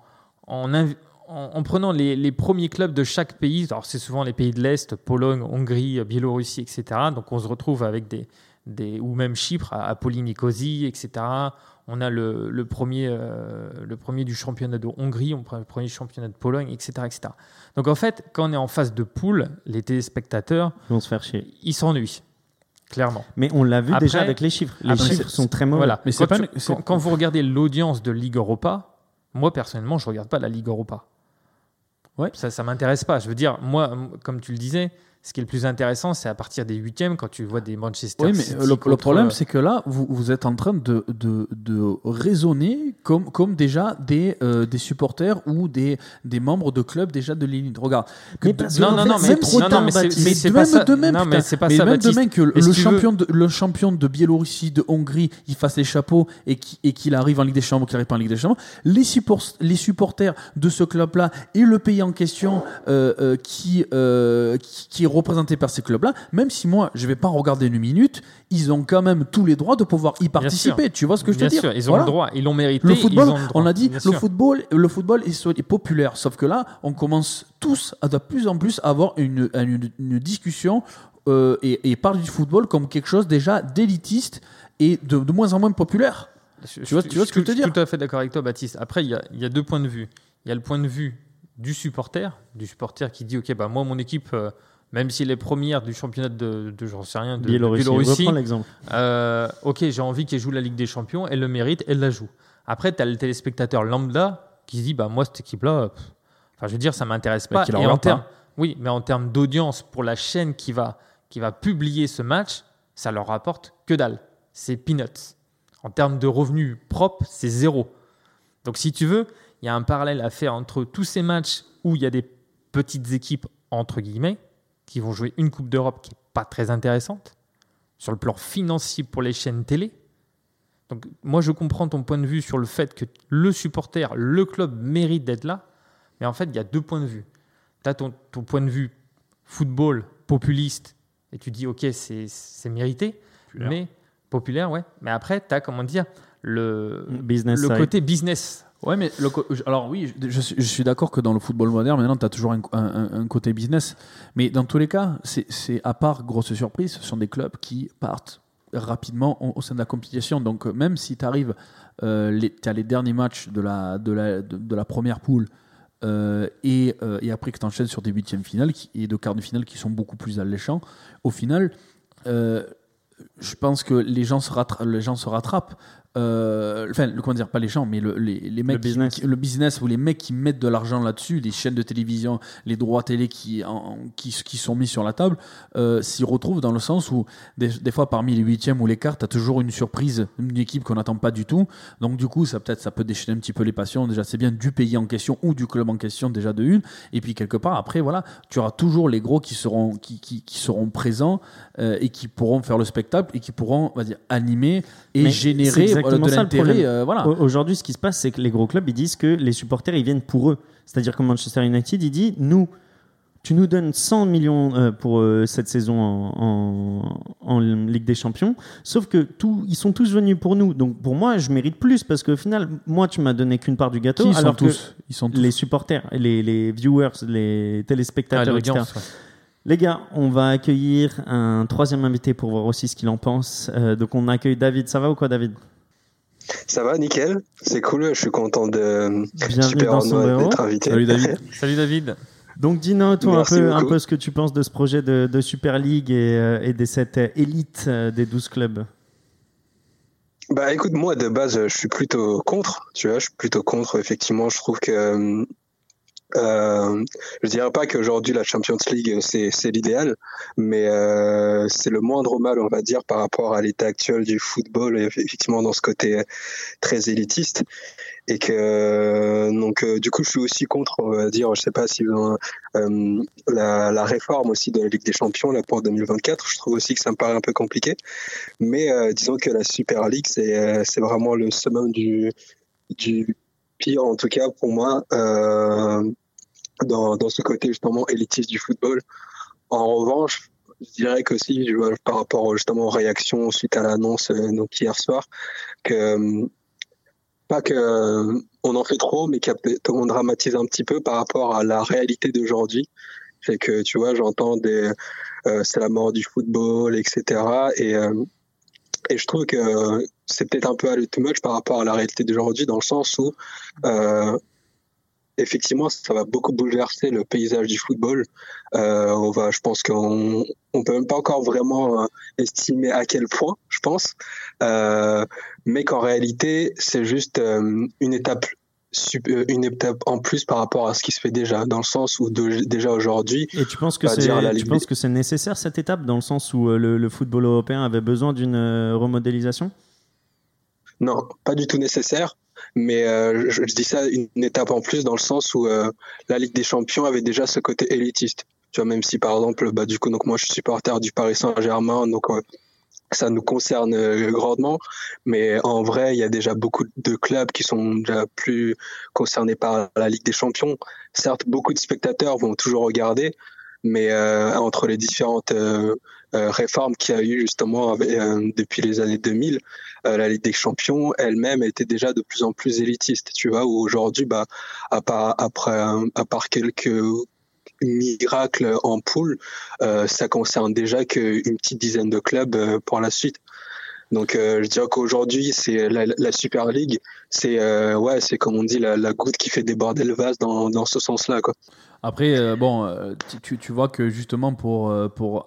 en, inv- en- en prenant les, les premiers clubs de chaque pays. Alors c'est souvent les pays de l'Est, Pologne, Hongrie, Biélorussie, etc. Donc on se retrouve avec des, des ou même Chypre, à, à Polynicosie, etc. On a le, le premier, euh, le premier du championnat de Hongrie, on prend le premier championnat de Pologne, etc., etc. Donc en fait, quand on est en phase de poule, les téléspectateurs, Ils vont se faire chier. ils s'ennuient, clairement. Mais on l'a vu Après- déjà avec les chiffres. Les après, chiffres sont très mauvais. Voilà. Mais c'est quand, pas tu- une- c'est- quand- quand vous regardez l'audience de Ligue Europa, moi personnellement, je regarde pas la Ligue Europa. Ouais. Ça, ça m'intéresse pas. Je veux dire, moi, comme tu le disais, Ce qui est le plus intéressant, c'est à partir des huitièmes, quand tu vois des Manchester Oui, mais City le, problème, c'est que là, vous, vous êtes en train de, de, de raisonner comme, comme déjà des, euh, des supporters ou des, des membres de clubs déjà de l'élite. Regarde. que Mais de- Non, non, non, mais, trop non, tard, mais c'est pas ça. de même, non, mais c'est pas Mais ça, même de Baptiste. même que le veux- champion, de, le champion de Biélorussie, de Hongrie, il fasse les chapeaux et qui- et qu'il arrive en Ligue des Champions, qu'il arrive pas en Ligue des Champions, les, les supporters de ce club-là et le pays en question euh, euh, qui, euh, qui, qui est représenté par ces clubs-là, même si moi je vais pas regarder une minute, ils ont quand même tous les droits de pouvoir y participer. Tu vois ce que je te dis sûr, ils ont Voilà. le droit, ils l'ont mérité. Le ils football, ont le droit. on a dit, Bien le sûr. football, le football est, populaire. Sauf que là, on commence tous à de plus en plus avoir une, une, une discussion euh, et, et parler du football comme quelque chose déjà d'élitiste et de, de moins en moins populaire. Je- Tu vois- je- tu vois ce que je veux te suis dire tout à fait d'accord avec toi, Baptiste. Après, il y a, y a deux points de vue. Il y a le point de vue du supporter, du supporter qui dit Ok, bah, moi, mon équipe, euh, même si elle est première du championnat de, de j'en sais rien, de, de Biélorussie. L'exemple. euh, ok, j'ai envie qu'elle joue la Ligue des Champions, elle le mérite, elle la joue. Après, tu as le téléspectateur lambda qui se dit bah, Moi, cette équipe-là, enfin, je veux dire, ça m'intéresse Bah, pas. Et en termes- oui, mais en termes d'audience pour la chaîne qui va, qui va publier ce match, ça leur rapporte que dalle. C'est peanuts. En termes de revenus propres, c'est zéro. Donc, si tu veux, il y a un parallèle à faire entre tous ces matchs où il y a des petites équipes, entre guillemets, qui vont jouer une Coupe d'Europe qui n'est pas très intéressante, sur le plan financier pour les chaînes télé. Donc, moi, je comprends ton point de vue sur le fait que le supporter, le club mérite d'être là. Mais en fait, il y a deux points de vue. Tu as ton, ton point de vue football populiste et tu dis, OK, c'est mérité, Populaire. mais populaire, ouais. Mais après, tu as, comment dire, le, Business le side. côté business. Ouais, mais alors oui, je, suis- d'accord que dans le football moderne, maintenant, tu as toujours un, côté business. Mais dans tous les cas, c'est à part grosse surprise, ce sont des clubs qui partent rapidement au, sein de la compétition. Donc, euh, même si tu arrives, euh, tu as les derniers matchs de la, première poule. euh, et, après que tu enchaînes sur des huitièmes finales qui- et de quarts de finale qui sont beaucoup plus alléchants, au final, je pense que les gens se rattrapent. Euh, enfin, le, comment dire, pas les gens, mais le, les, les mecs, qui- business. qui- le business ou les mecs qui mettent de l'argent là-dessus, les chaînes de télévision, les droits télé qui, en- qui, qui sont mis sur la table, euh, s'y retrouvent dans le sens où des, des fois parmi les huitièmes ou les quarts, as toujours une surprise, une équipe qu'on n'attend pas du tout. Donc du coup, ça peut-être ça peut déchaîner un petit peu les passions. Déjà, c'est bien du pays en question ou du club en question déjà de une. Et puis quelque part après, voilà, tu auras toujours les gros qui seront qui, qui, qui seront présents euh, et qui pourront faire le spectacle et qui pourront, on va dire, animer et Mais générer c'est exactement de l'intérêt. euh, voilà. Au- Aujourd'hui, ce qui se passe, c'est que les gros clubs, ils disent que les supporters, ils viennent pour eux. C'est-à-dire que Manchester United, il dit, nous, tu nous donnes 100 millions euh, pour euh, cette saison en, en- en Ligue des Champions, sauf que tout, ils sont tous venus pour nous. Donc pour moi, je mérite plus parce qu'au final, moi, tu m'as donné qu'une part du gâteau, Qui ils sont que tous? Ils sont tous. les supporters, les, les viewers, les Ah, téléspectateurs, etc. l'audience, ouais. Les gars, on va accueillir un troisième invité pour voir aussi ce qu'il en pense. Euh, donc on accueille David. Ça va ou quoi, David? Ça va, nickel. C'est cool. Je suis content de Bienvenue super dans d'être invité. Salut David. Salut David. Donc dis-nous toi un peu, un beaucoup. peu ce que tu penses de ce projet de, de Super League et, euh, et de cette euh, élite euh, des 12 clubs. Bah écoute, moi de base, je suis plutôt contre. Tu vois, je suis plutôt contre. Effectivement, je trouve que euh, je dirais pas qu'aujourd'hui la Champions League c'est c'est l'idéal, mais euh, c'est le moindre mal, on va dire, par rapport à l'état actuel du football, effectivement dans ce côté très élitiste. Et que donc euh, du coup, je suis aussi contre, on va dire, je sais pas si euh, la, la réforme aussi de la Ligue des Champions là pour 2024. Je trouve aussi que ça me paraît un peu compliqué. Mais euh, disons que la Super League, c'est euh, c'est vraiment le summum du, du pire, en tout cas pour moi, euh, dans, dans ce côté justement élitiste du football. En revanche, je dirais je vois, par rapport justement aux réactions suite à l'annonce euh, donc hier soir, que euh, pas que on en fait trop, mais qu'on dramatise un petit peu par rapport à la réalité d'aujourd'hui. C'est que tu vois, j'entends des, c'est la mort du football, etc. Et et je trouve que c'est peut-être un peu aller too much par rapport à la réalité d'aujourd'hui, dans le sens où, euh, effectivement, ça va beaucoup bouleverser le paysage du football. Euh, on va, je pense qu'on on peut même pas encore vraiment euh, estimer à quel point, je pense, euh, mais qu'en réalité, c'est juste euh, une étape une étape en plus par rapport à ce qui se fait déjà, dans le sens où de- déjà aujourd'hui, Et tu penses que Pas c'est tu penses que c'est nécessaire cette étape dans le sens où le, le football européen avait besoin d'une remodélisation non, pas du tout nécessaire. Mais euh, je, je dis ça une, étape en plus dans le sens où euh, la Ligue des Champions avait déjà ce côté élitiste. Tu vois, même si par exemple, bah, du coup, donc moi je suis supporter du Paris Saint-Germain, donc euh, ça nous concerne euh, grandement. Mais en vrai, il y a déjà beaucoup de clubs qui sont déjà plus concernés par la Ligue des Champions. Certes, beaucoup de spectateurs vont toujours regarder, mais euh, entre les différentes euh, réformes qu'il y a eu justement depuis les années 2000, euh, la Ligue des Champions elle-même était déjà de plus en plus élitiste. Tu vois, où aujourd'hui, bah, à part, après, à part quelques miracles en poule, euh, ça concerne déjà qu'une petite dizaine de clubs euh, pour la suite. Donc, euh, je dirais qu'aujourd'hui, c'est la, Super League, c'est euh, ouais, c'est comme on dit la, goutte qui fait déborder le vase dans, ce sens-là, quoi. Après, euh, bon, euh, tu- tu, vois que justement pour, euh, pour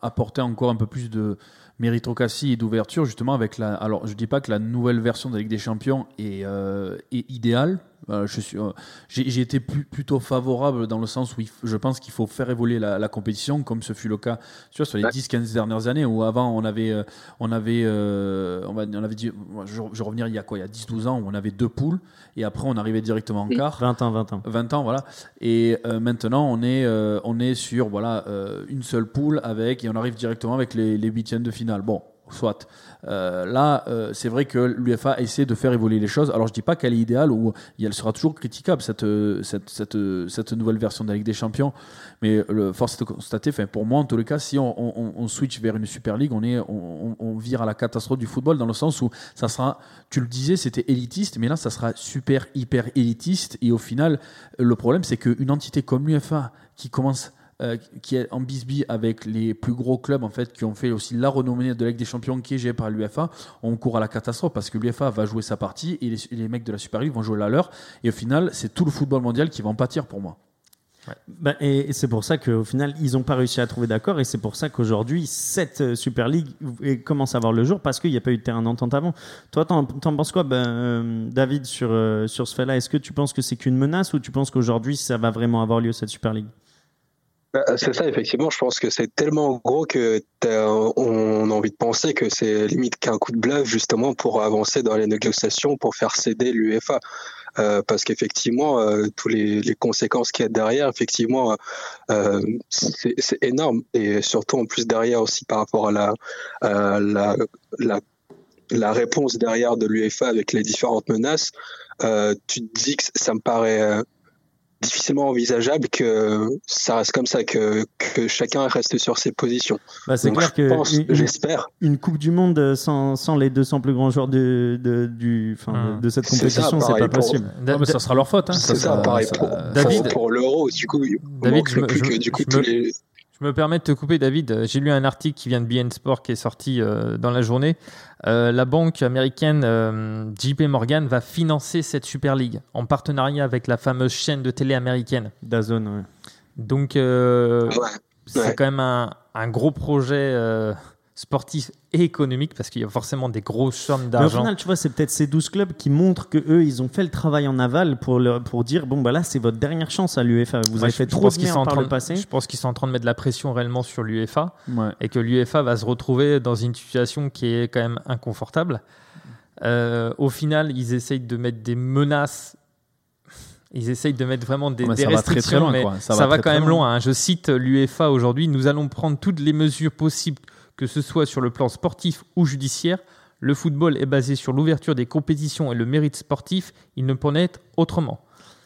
apporter encore un peu plus de méritocratie et d'ouverture, justement avec la. Alors, je dis pas que la nouvelle version de la Ligue des Champions est, euh, est idéale. Euh, je suis, euh, j'ai été plus- plutôt favorable dans le sens où il je pense qu'il faut faire évoluer la, la compétition, comme ce fut le cas tu vois, sur les Ouais. 10-15 dernières années, où avant on avait, euh, on avait, euh, on, va- on avait dit, je, je vais revenir il y a quoi, il y a 10-12 ans, où on avait deux poules, et après on arrivait directement en quart. 20 ans, 20 ans. 20 ans, voilà. Et euh, maintenant, on est, euh, on est sur voilà, euh, une seule poule avec, et on arrive directement avec les, les huitièmes de finale. Bon, soit. Euh, là, euh, c'est vrai que l'UFA essaie de faire évoluer les choses. Alors, je dis pas qu'elle est idéale ou elle sera toujours critiquable, cette, euh, cette, nouvelle version de la Ligue des Champions. Mais le, force est de constater, pour moi, en tous les cas, si on, switch vers une Super League, on, est, on- on vire à la catastrophe du football dans le sens où ça sera, tu le disais, c'était élitiste, mais là, ça sera super, hyper élitiste. Et au final, le problème, c'est qu'une entité comme l'UFA qui commence. Euh, qui est en bisbille avec les plus gros clubs en fait qui ont fait aussi la renommée de la des Champions qui est gérée par l'UFA on court à la catastrophe parce que l'UFA va jouer sa partie et les, mecs de la Super League vont jouer la leur et au final c'est tout le football mondial qui va en pâtir pour moi Bah, et c'est pour ça qu'au final, ils n'ont pas réussi à trouver d'accord. Et c'est pour ça qu'aujourd'hui, cette euh, Super League commence à voir le jour parce qu'il n'y a pas eu de terrain d'entente avant. Toi, t'en, t'en penses quoi, ben, euh, David, sur, euh, sur ce fait-là? Est-ce que tu penses que c'est qu'une menace ou tu penses qu'aujourd'hui, ça va vraiment avoir lieu, cette Super League? Bah, C'est ça, effectivement. Je pense que c'est tellement gros que on a envie de penser que c'est limite qu'un coup de bluff justement pour avancer dans les négociations, pour faire céder l'UEFA. Euh, parce qu'effectivement, euh, tous les, conséquences qu'il y a derrière, effectivement, euh, c'est énorme. Et surtout en plus derrière aussi par rapport à la, la, réponse derrière de l'UEFA avec les différentes menaces, euh, tu te dis que ça me paraît euh, difficilement envisageable que ça reste comme ça, que, que chacun reste sur ses positions. bah, C'est clair je que pense, une, une- j'espère. une Coupe du Monde sans, sans les 200 plus grands joueurs de, de, du, Hum. de cette ça, compétition, c'est pas pour- possible. Ouais, mais ça sera leur faute hein. C'est ça, pareil ça- pour, David- pour, pour l'euro. Du coup, David, je me- plus je- que du coup je me- tous les. Je me permets de te couper, David. J'ai lu un article qui vient de BN Sport qui est sorti euh, dans la journée. Euh, la banque américaine euh, JP Morgan va financer cette Super League en partenariat avec la fameuse chaîne de télé américaine. Dazone, ouais. Donc, euh, Ouais. c'est Ouais. quand même un, un gros projet euh, sportif et économique parce qu'il y a forcément des grosses sommes Mais au d'argent. final, tu vois, c'est peut-être ces 12 clubs qui montrent que eux, ils ont fait le travail en aval pour, pour dire bon, bah là, c'est votre dernière chance à l'UEFA. Vous Ouais, avez je- fait je trop de en par train le passé. Je pense qu'ils sont en train de mettre de la pression réellement sur l'UEFA. Ouais. et que l'UEFA va se retrouver dans une situation qui est quand même inconfortable. Euh, au final, ils essayent de mettre des menaces. Ils essayent de mettre vraiment des, des ça va très, restrictions, très loin, mais ça, Ça va va, très, quand même loin. loin. hein. Je cite l'UEFA aujourd'hui nous allons prendre toutes les mesures possibles, que ce soit sur le plan sportif ou judiciaire. Le football est basé sur l'ouverture des compétitions et le mérite sportif. Il ne pourrait être autrement.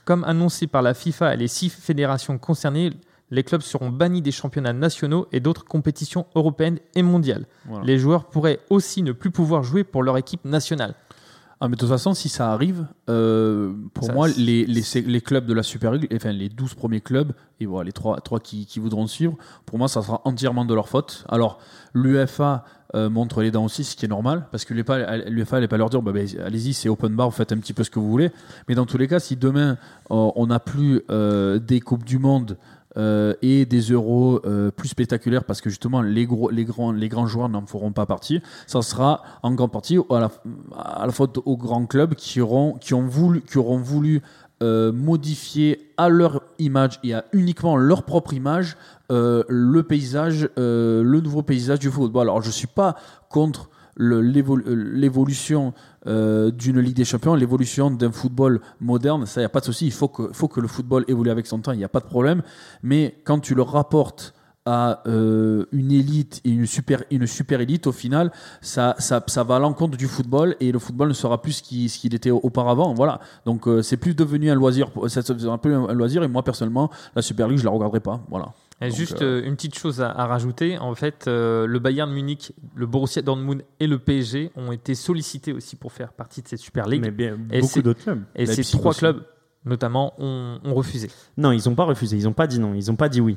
Comme annoncé par la FIFA et les six fédérations concernées, les clubs seront bannis des championnats nationaux et d'autres compétitions européennes et mondiales. Voilà. Les joueurs pourraient aussi ne plus pouvoir jouer pour leur équipe nationale. Ah, mais de toute façon, si ça arrive, euh, pour Ça- moi, les, les, les clubs de la Super League, enfin les 12 premiers clubs, et voilà, les 3, trois qui, qui voudront suivre, pour moi, ça sera entièrement de leur faute. Alors, l'UEFA euh, montre les dents aussi, ce qui est normal, parce que l'UEFA, l'UEFA elle n'est pas leur dire, bah, bah, allez-y, c'est open bar, vous faites un petit peu ce que vous voulez. Mais dans tous les cas, si demain, euh, on n'a plus euh, des Coupes du Monde, euh, et des euros euh, plus spectaculaires parce que justement les, gros, les, grands, les grands joueurs n'en feront pas partie, ça sera en grande partie à la, faute aux grands clubs qui auront, qui ont voulu, qui auront voulu euh, modifier à leur image et à uniquement leur propre image le paysage, le nouveau paysage du football. Alors je suis pas contre l'évolution euh, d'une Ligue des Champions, l'évolution d'un football moderne, ça, il n'y a pas de souci. Il faut que, faut que le football évolue avec son temps, il n'y a pas de problème. Mais quand tu le rapportes à euh, une élite et une super, une super élite, au final, ça, ça, ça va à l'encontre du football et le football ne sera plus ce qu'il était auparavant. Voilà. Donc euh, c'est plus devenu un loisir, ça c'est un loisir. Et moi personnellement, la Super League, je la regarderai pas. Voilà. Donc, juste euh, euh, une petite chose à, à rajouter, en fait, euh, le Bayern Munich, le Borussia Dortmund et le PSG ont été sollicités aussi pour faire partie de cette Super League. Mais bien, Et beaucoup d'autres clubs. et ces trois clubs, notamment, ont, ont refusé. Non, ils n'ont pas refusé, ils n'ont pas dit non, ils n'ont pas dit oui.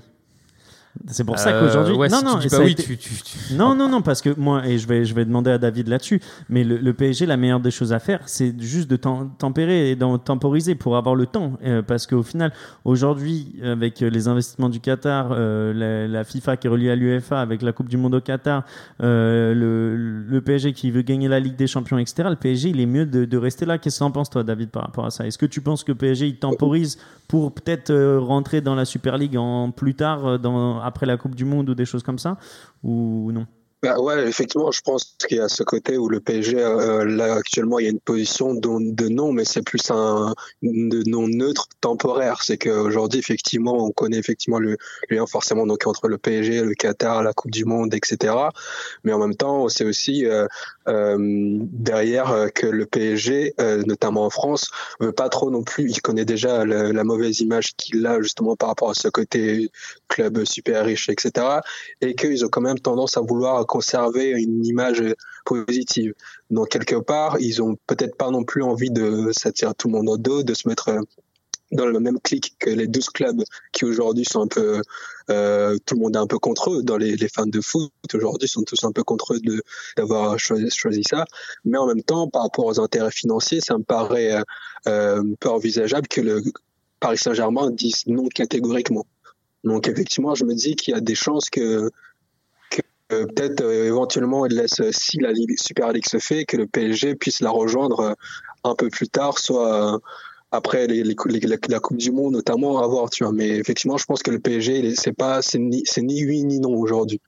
C'est pour ça Euh, qu'aujourd'hui. ouais, non, si non, tu dis ça pas oui, été- tu, tu- tu- Non, non, non, parce que moi, et je vais, je vais demander à David là-dessus, mais le, le PSG, la meilleure des choses à faire, c'est juste de tem- tempérer et d'en temporiser pour avoir le temps. Euh, parce qu'au final, aujourd'hui, avec les investissements du Qatar, euh, la, la FIFA qui est reliée à l'UEFA, avec la Coupe du Monde au Qatar, euh, le, le PSG qui veut gagner la Ligue des Champions, etc., le PSG, il est mieux de, de rester là. Qu'est-ce que tu en penses, toi, David, par rapport à ça? Est-ce que tu penses que le PSG, il temporise pour peut-être euh, rentrer dans la Super League en plus tard, euh, dans, après la Coupe du Monde ou des choses comme ça Ou non? Bah ouais, effectivement, je pense qu'il y a ce côté où le PSG, euh, là actuellement, il y a une position de, de non, mais c'est plus un de non neutre temporaire. C'est qu'aujourd'hui, effectivement, on connaît effectivement le, lien forcément donc entre le PSG, le Qatar, la Coupe du Monde, etc. Mais en même temps, c'est aussi euh, euh, derrière euh, que le PSG, euh, notamment en France, veut pas trop non plus. Il connaît déjà la mauvaise image qu'il a justement par rapport à ce côté club super riche, etc et qu'ils ont quand même tendance à vouloir conserver une image positive. Donc quelque part, ils ont peut-être pas non plus envie de s'attirer tout le monde au dos, de se mettre euh, dans le même clic que les 12 clubs qui aujourd'hui sont un peu euh, tout le monde est un peu contre eux. Dans les, fans de foot aujourd'hui sont tous un peu contre eux d'avoir choisi, ça. Mais en même temps par rapport aux intérêts financiers ça me paraît euh, euh, peu envisageable que le Paris Saint-Germain dise non catégoriquement. Donc effectivement je me dis qu'il y a des chances que peut-être euh, éventuellement il laisse euh, si la Super League se fait que le PSG puisse la rejoindre euh, un peu plus tard soit après les, la, Coupe du Monde notamment à voir tu vois. Mais effectivement je pense que le PSG c'est pas c'est ni oui ni non aujourd'hui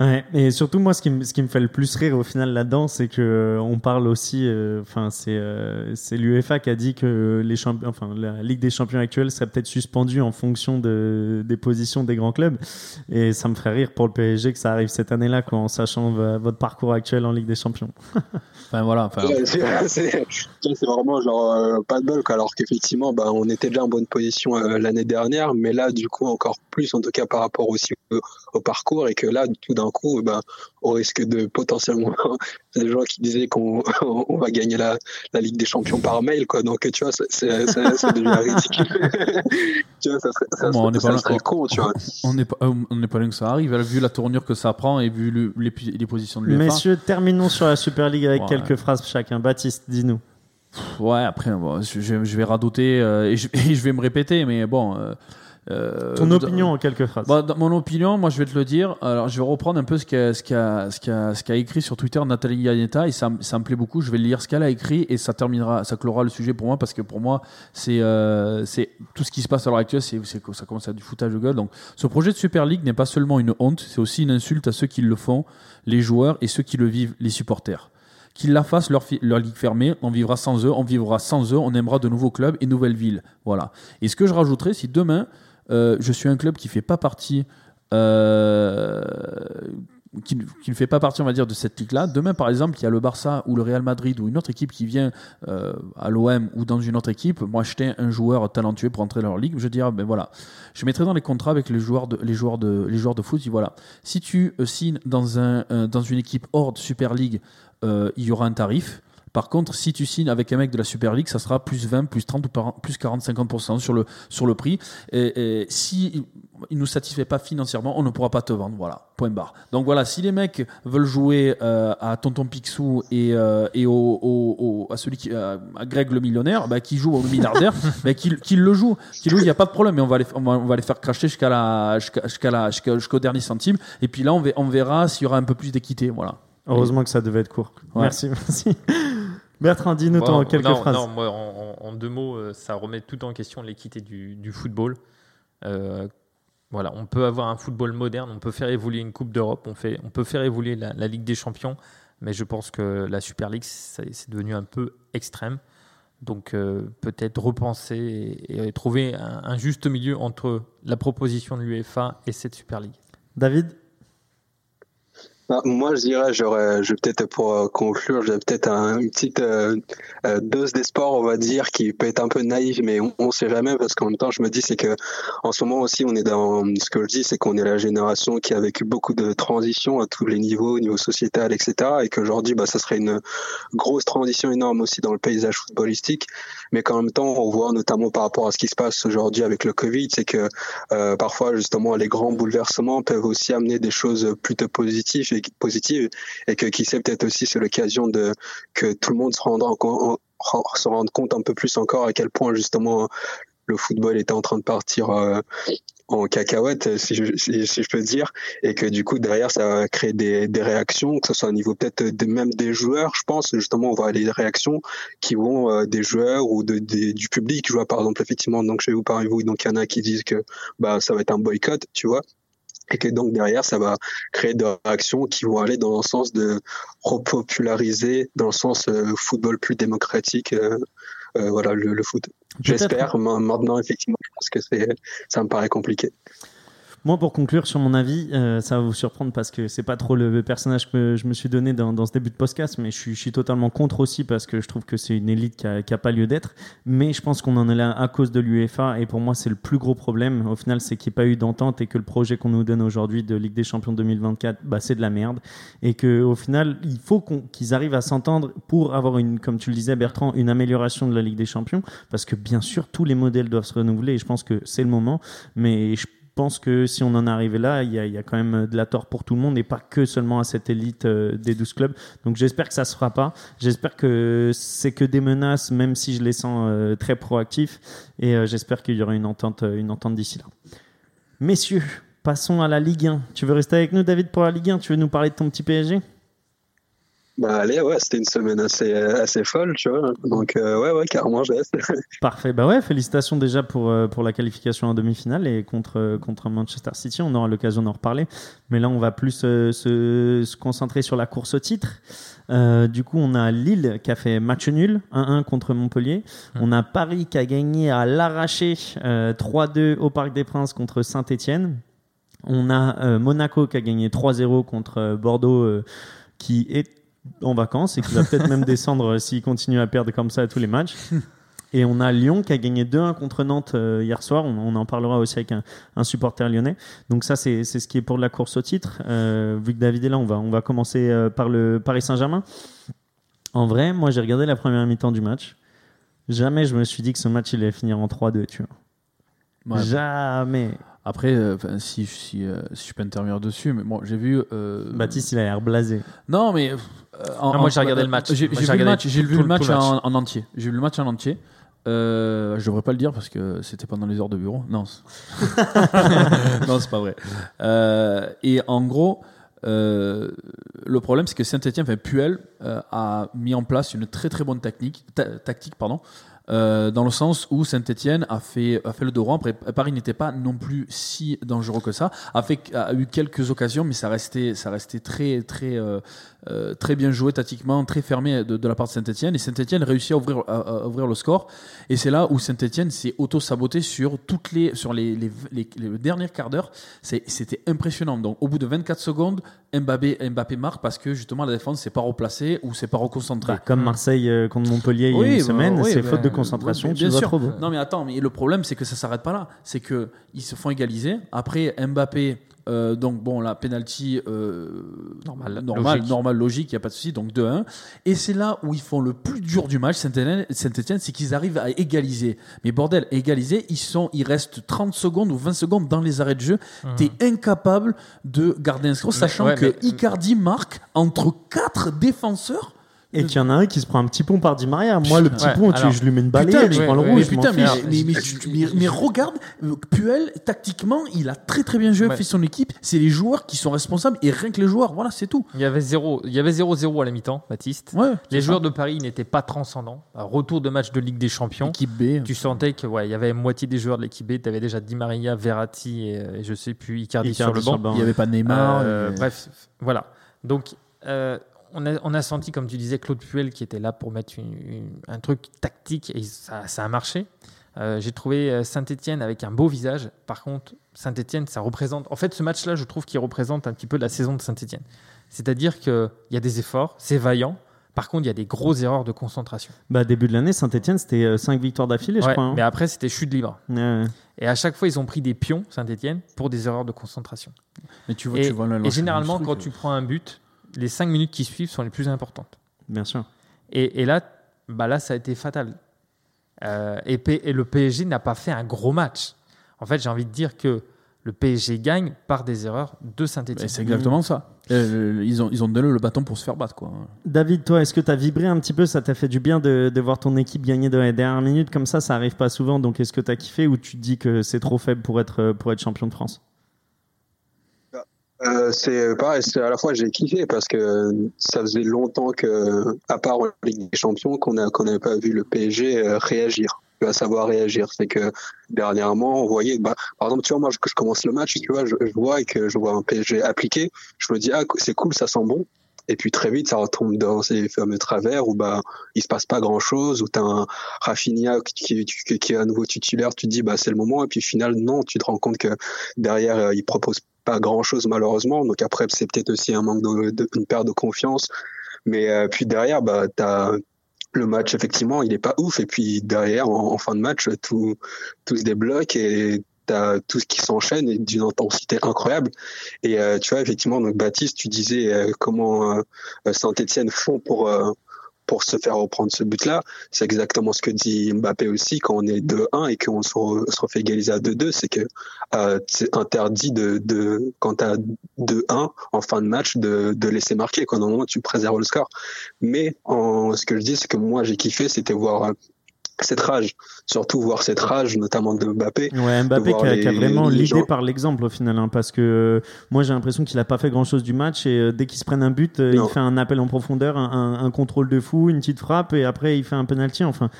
Ouais, et surtout moi, ce qui, me, ce qui me fait le plus rire au final là-dedans, c'est que euh, on parle aussi, euh, enfin c'est euh, c'est l'UEFA qui a dit que les champions, enfin la Ligue des Champions actuelle serait peut-être suspendue en fonction de, des positions des grands clubs, et ça me ferait rire pour le PSG que ça arrive cette année-là, quoi, en sachant votre parcours actuel en Ligue des Champions. Enfin voilà. Enfin, c'est vraiment genre euh, pas de bol quoi. alors qu'effectivement bah, on était déjà en bonne position euh, l'année dernière mais là du coup encore plus en tout cas par rapport aussi au, au parcours et que là tout d'un coup bah, on risque de potentiellement des gens qui disaient qu'on on va gagner la, la Ligue des Champions par mail quoi donc tu vois c'est- ça devient ridicule tu vois ça serait, ça Bon, on serait- est pas ça là- serait con tu vois on n'est pas, euh, on n'est pas loin que ça arrive. Vu la tournure que ça prend et vu le- les, les positions de l'UEFA. Messieurs, terminons sur la Super League avec Ouais. quelques phrases chacun. Baptiste, dis-nous. Ouais, après, bon, je, je- je vais radoter euh, et, je, et je vais me répéter, mais bon. euh, euh, Ton opinion en quelques phrases. Bah, dans mon opinion, moi je vais te le dire. Alors je vais reprendre un peu ce qu'a ce qu'a ce qu'a ce qu'a écrit sur Twitter Nathalie Gagnetta et ça, me- ça me plaît beaucoup. Je vais lire ce qu'elle a écrit et ça terminera, ça clora le sujet pour moi parce que pour moi c'est euh, c'est tout ce qui se passe à l'heure actuelle, c'est ça commence à être du foutage de gueule. Donc ce projet de Super League n'est pas seulement une honte, c'est aussi une insulte à ceux qui le font, les joueurs et ceux qui le vivent, les supporters. Qu'ils la fassent leur ligue fermée, on vivra sans eux, on vivra sans eux, on aimera de nouveaux clubs et nouvelles villes. Voilà. Et ce que je rajouterais, si demain euh, je suis un club qui fait pas partie, euh, qui, ne- fait pas partie, on va dire, de cette ligue-là. Demain, par exemple, il y a le Barça ou le Real Madrid ou une autre équipe qui vient euh, à l'OM ou dans une autre équipe. Moi, acheter un joueur talentueux pour entrer dans leur ligue, je dirais, ben voilà, je mettrai dans les contrats avec les joueurs de, les joueurs de, les joueurs de foot. voilà, si tu signes dans un, dans une équipe hors de Super League, il y aura un tarif. Par contre, si tu signes avec un mec de la Super League, ça sera plus 20, plus 30 ou plus 40, 50% sur le, sur le prix. Et, et si il nous satisfait pas financièrement, on ne pourra pas te vendre. Voilà, point barre. Donc voilà, si les mecs veulent jouer euh, à Tonton Picsou et, euh, et au, au- au- à celui qui, à à Greg le millionnaire, bah, qui joue au milliardaire, bah, qu'il qu'il le joue. Qu'il le joue, il n'y a pas de problème. Mais on va les, on va, on va les faire cracher jusqu'à la, jusqu'à, jusqu'à la, jusqu'à- jusqu'au dernier centime. Et puis là, on, verra s'il y aura un peu plus d'équité. Voilà. Heureusement que ça devait être court. Ouais. Merci, merci. Bertrand, dis-nous en quelques non, phrases. non, moi, en, deux mots, euh, ça remet tout en question l'équité du, du football. Euh, voilà, on peut avoir un football moderne, on peut faire évoluer une Coupe d'Europe, on, fait, on peut faire évoluer la, la Ligue des Champions, mais je pense que la Super League, c'est devenu un peu extrême. Donc euh, peut-être repenser et, et trouver un, un juste milieu entre la proposition de l'UEFA et cette Super League. David? Bah, moi, je dirais, j'aurais, je peut-être pour euh, conclure, j'ai peut-être un- une petite euh, euh, dose d'espoir, on va dire, qui peut être un peu naïve, mais on, on sait jamais parce qu'en même temps, je me dis, c'est que en ce moment aussi, on est dans ce que je dis, c'est qu'on est la génération qui a vécu beaucoup de transitions à tous les niveaux, au niveau sociétal, etc., et qu'aujourd'hui, bah, ça serait une grosse transition énorme aussi dans le paysage footballistique, mais qu'en même temps, on voit notamment par rapport à ce qui se passe aujourd'hui avec le Covid, c'est que euh, parfois, justement, les grands bouleversements peuvent aussi amener des choses plutôt positives et positives, et que qui sait peut-être aussi c'est l'occasion de que tout le monde se en- en- se rende compte un peu plus encore à quel point justement le football était en train de partir euh, en cacahuète, si je, si, je peux dire, et que du coup derrière ça va créer des, des réactions, que ce soit au niveau peut-être des, même des joueurs, je pense justement on va aller des réactions qui vont euh, des joueurs ou de, des- du public, je vois par exemple effectivement donc chez vous parmi vous, donc il y en a qui disent que bah ça va être un boycott, tu vois, et que donc derrière ça va créer des réactions qui vont aller dans le sens de repopulariser, dans le sens euh, football plus démocratique, euh, euh, voilà le, le foot. J'espère. Ma- Maintenant effectivement, je pense que c'est ça me paraît compliqué. Moi, pour conclure sur mon avis, euh, ça va vous surprendre parce que c'est pas trop le personnage que je me suis donné dans, ce début de podcast, mais je suis, totalement contre aussi parce que je trouve que c'est une élite qui a, a pas lieu d'être. Mais je pense qu'on en est là à cause de l'UEFA et pour moi, c'est le plus gros problème. Au final, c'est qu'il n'y ait pas eu d'entente et que le projet qu'on nous donne aujourd'hui de Ligue des Champions 2024, bah, c'est de la merde. Et que au final, il faut qu'ils arrivent à s'entendre pour avoir une, comme tu le disais, Bertrand, une amélioration de la Ligue des Champions. Parce que bien sûr, tous les modèles doivent se renouveler et je pense que c'est le moment. Mais je pense que si on en arrivé là, il y, a, quand même de la tort pour tout le monde et pas que seulement à cette élite euh, des 12 clubs. Donc j'espère que ça se fera pas. J'espère que c'est que des menaces, même si je les sens euh, très proactifs. Et euh, j'espère qu'il y aura une entente, euh, une entente d'ici là. Messieurs, passons à la Ligue 1. Tu veux rester avec nous, David, pour la Ligue 1 Tu veux nous parler de ton petit PSG Bah allez, ouais, c'était une semaine assez assez folle, tu vois. Donc euh, ouais, ouais, carrément, je reste. Parfait. Bah ouais, félicitations déjà pour, euh, pour la qualification en demi-finale et contre, euh, contre Manchester City. On aura l'occasion d'en reparler. Mais là, on va plus euh, se, se concentrer sur la course au titre. Euh, du coup, on a Lille qui a fait match nul, 1-1 contre Montpellier. On a Paris qui a gagné à l'arraché euh, 3-2 au Parc des Princes contre Saint-Etienne. On a euh, Monaco qui a gagné 3-0 contre euh, Bordeaux euh, qui est en vacances et qui va peut-être même descendre euh, s'il continue à perdre comme ça à tous les matchs. Et on a Lyon qui a gagné 2-1 contre Nantes euh, hier soir. On, on en parlera aussi avec un, un supporter lyonnais. Donc ça, c'est c'est ce qui est pour la course au titre. Euh, vu que David est là, on va, on va commencer euh, par le Paris Saint-Germain. En vrai, moi, j'ai regardé la première mi-temps du match. Jamais je me suis dit que ce match, il allait finir en 3-2, tu vois. Ouais. Jamais. Après, euh, enfin, si, si, euh, si je peux intervenir dessus, mais bon, j'ai vu. euh, Baptiste, il a l'air blasé. Non, mais. euh, en- Ah, moi, j'ai regardé le match. J'ai vu le match, vu tout- le match. En, en entier. J'ai vu le match en entier. Euh, je devrais pas le dire parce que c'était pendant les heures de bureau. Non, c'est- non, c'est pas vrai. Euh, et en gros, euh, le problème, c'est que Saint-Etienne, enfin Puel, euh, a mis en place une très très bonne technique, ta- tactique, pardon. Euh, dans le sens où Saint-Etienne a fait, a fait le dos rond. Après, Paris n'était pas non plus si dangereux que ça. A, fait, a eu quelques occasions, mais ça restait, ça restait très, très, euh, euh, très bien joué tactiquement, très fermé de, de la part de Saint-Etienne. Et Saint-Etienne réussit à ouvrir, à, à ouvrir le score. Et c'est là où Saint-Etienne s'est auto-saboté sur, toutes les, sur les, les, les, les derniers quarts d'heure. C'était impressionnant. Donc, au bout de 24 secondes, Mbappé, Mbappé marque parce que justement la défense s'est pas replacée ou s'est pas reconcentrée. Bah, comme Marseille euh, contre Montpellier il y a Oui, une bah, semaine, oui, c'est bah, faute de concentration, ouais, tu bien sûr. trop beau. Non mais attends, mais le problème c'est que ça s'arrête pas là. C'est que ils se font égaliser. Après Mbappé, euh, donc bon la penalty euh, Normal, normal, logique. normal, logique, il y a pas de souci. Donc 2-1. Et c'est là où ils font le plus dur du match. Saint-Etienne, Saint-Etienne, c'est qu'ils arrivent à égaliser. Mais bordel, égaliser, ils sont, il reste 30 secondes ou 20 secondes dans les arrêts de jeu. T'es incapable de garder un score, sachant ouais, que mais- Icardi marque entre quatre défenseurs. Et qu'il y en a un qui se prend un petit pont par Di Maria. Moi, le petit Ouais, pont, tu- je lui mets une Putain, balayette, mais, je prends le rouge. mais je m'en putain, mais, fiche. mais, mais, mais- mais regarde, euh, Puel, tactiquement, il a très très bien joué, Ouais. fait son équipe. C'est les joueurs qui sont responsables et rien que les joueurs, voilà, c'est tout. Il y avait 0 il y avait 0-0 à la mi-temps, Baptiste. Ouais, Les joueurs de Paris n'étaient pas transcendants. Retour de match de Ligue des Champions. Équipe B. Tu sentais que ouais, il y avait moitié des joueurs de l'équipe B. Tu avais déjà Di Maria, Verratti et, et je sais plus Icardi, Icardi sur le banc. Il n'y avait pas Neymar. Euh, et- Bref, voilà. Donc, euh, on, a, on a senti, comme tu disais, Claude Puel qui était là pour mettre une- une- un truc tactique et ça, ça a marché. Euh, J'ai trouvé Saint-Etienne avec un beau visage. Par contre, Saint-Etienne, ça représente. En fait, ce match-là, je trouve qu'il représente un petit peu la saison de Saint-Etienne. C'est-à-dire qu'il y a des efforts, c'est vaillant. Par contre, il y a des grosses erreurs de concentration. Bah, début de l'année, Saint-Etienne, c'était 5 victoires d'affilée, je crois. hein. Mais après, c'était chute libre. Ouais, ouais. Et à chaque fois, ils ont pris des pions, Saint-Etienne, pour des erreurs de concentration. Mais tu vois, Et, tu vois et généralement, le quand tu prends un but, les 5 minutes qui suivent sont les plus importantes. Bien sûr. Et, et là, bah là, ça a été fatal. Euh, et, P- et le PSG n'a pas fait un gros match. En fait, j'ai envie de dire que le PSG gagne par des erreurs de euh, Saint-Etienne. C'est exactement ça. Euh, ils, ont, ils ont donné le bâton pour se faire battre. Quoi. David, toi, est-ce que tu as vibré un petit peu? Ça t'a fait du bien de, de voir ton équipe gagner dans les dernières minutes comme ça? Ça arrive pas souvent. Donc, est-ce que tu as kiffé ou tu te dis que c'est trop faible pour être, pour être champion de France? Euh, c'est pareil, c'est à la fois j'ai kiffé parce que ça faisait longtemps que, à part en Ligue des Champions, qu'on qu'on n'avait pas vu le PSG euh, réagir, vois, savoir réagir. C'est que dernièrement, on voyait, bah, par exemple, tu vois, moi, que je commence le match, tu vois, je, je vois et que je vois un PSG appliqué, je me dis ah c'est cool, ça sent bon. Et puis très vite, ça retombe dans ces fameux travers où bah il se passe pas grand chose, où t'as un Rafinha qui, qui, qui, est à nouveau titulaire, tu te dis bah c'est le moment, et puis au final non, tu te rends compte que derrière euh, il propose pas grand chose malheureusement, donc après c'est peut-être aussi un manque de, de une perte de confiance, mais euh, puis derrière bah t'as le match effectivement il est pas ouf, et puis derrière en, en fin de match tout tout se débloque. Et tout ce qui s'enchaîne et d'une intensité incroyable. Et euh, tu vois, effectivement, donc Baptiste, tu disais euh, comment euh, Saint-Etienne font pour pour se faire reprendre ce but-là. C'est exactement ce que dit Mbappé aussi quand on est 2-1 et qu'on se, se refait égaliser à 2-2, c'est que euh, c'est interdit de, de quand t'as 2-1 en fin de match de, de laisser marquer. Quoi. Normalement, tu préserves le score. Mais en, ce que je dis, c'est que moi j'ai kiffé, c'était voir cette rage, surtout voir cette rage, notamment de Mbappé. Ouais, Mbappé qui a, qui a les- vraiment l'idée par l'exemple au final, hein, parce que euh, moi j'ai l'impression qu'il a pas fait grand chose du match et euh, dès qu'il se prenne un but, euh, il fait un appel en profondeur, un, contrôle de fou, une petite frappe et après il fait un penalty. Enfin,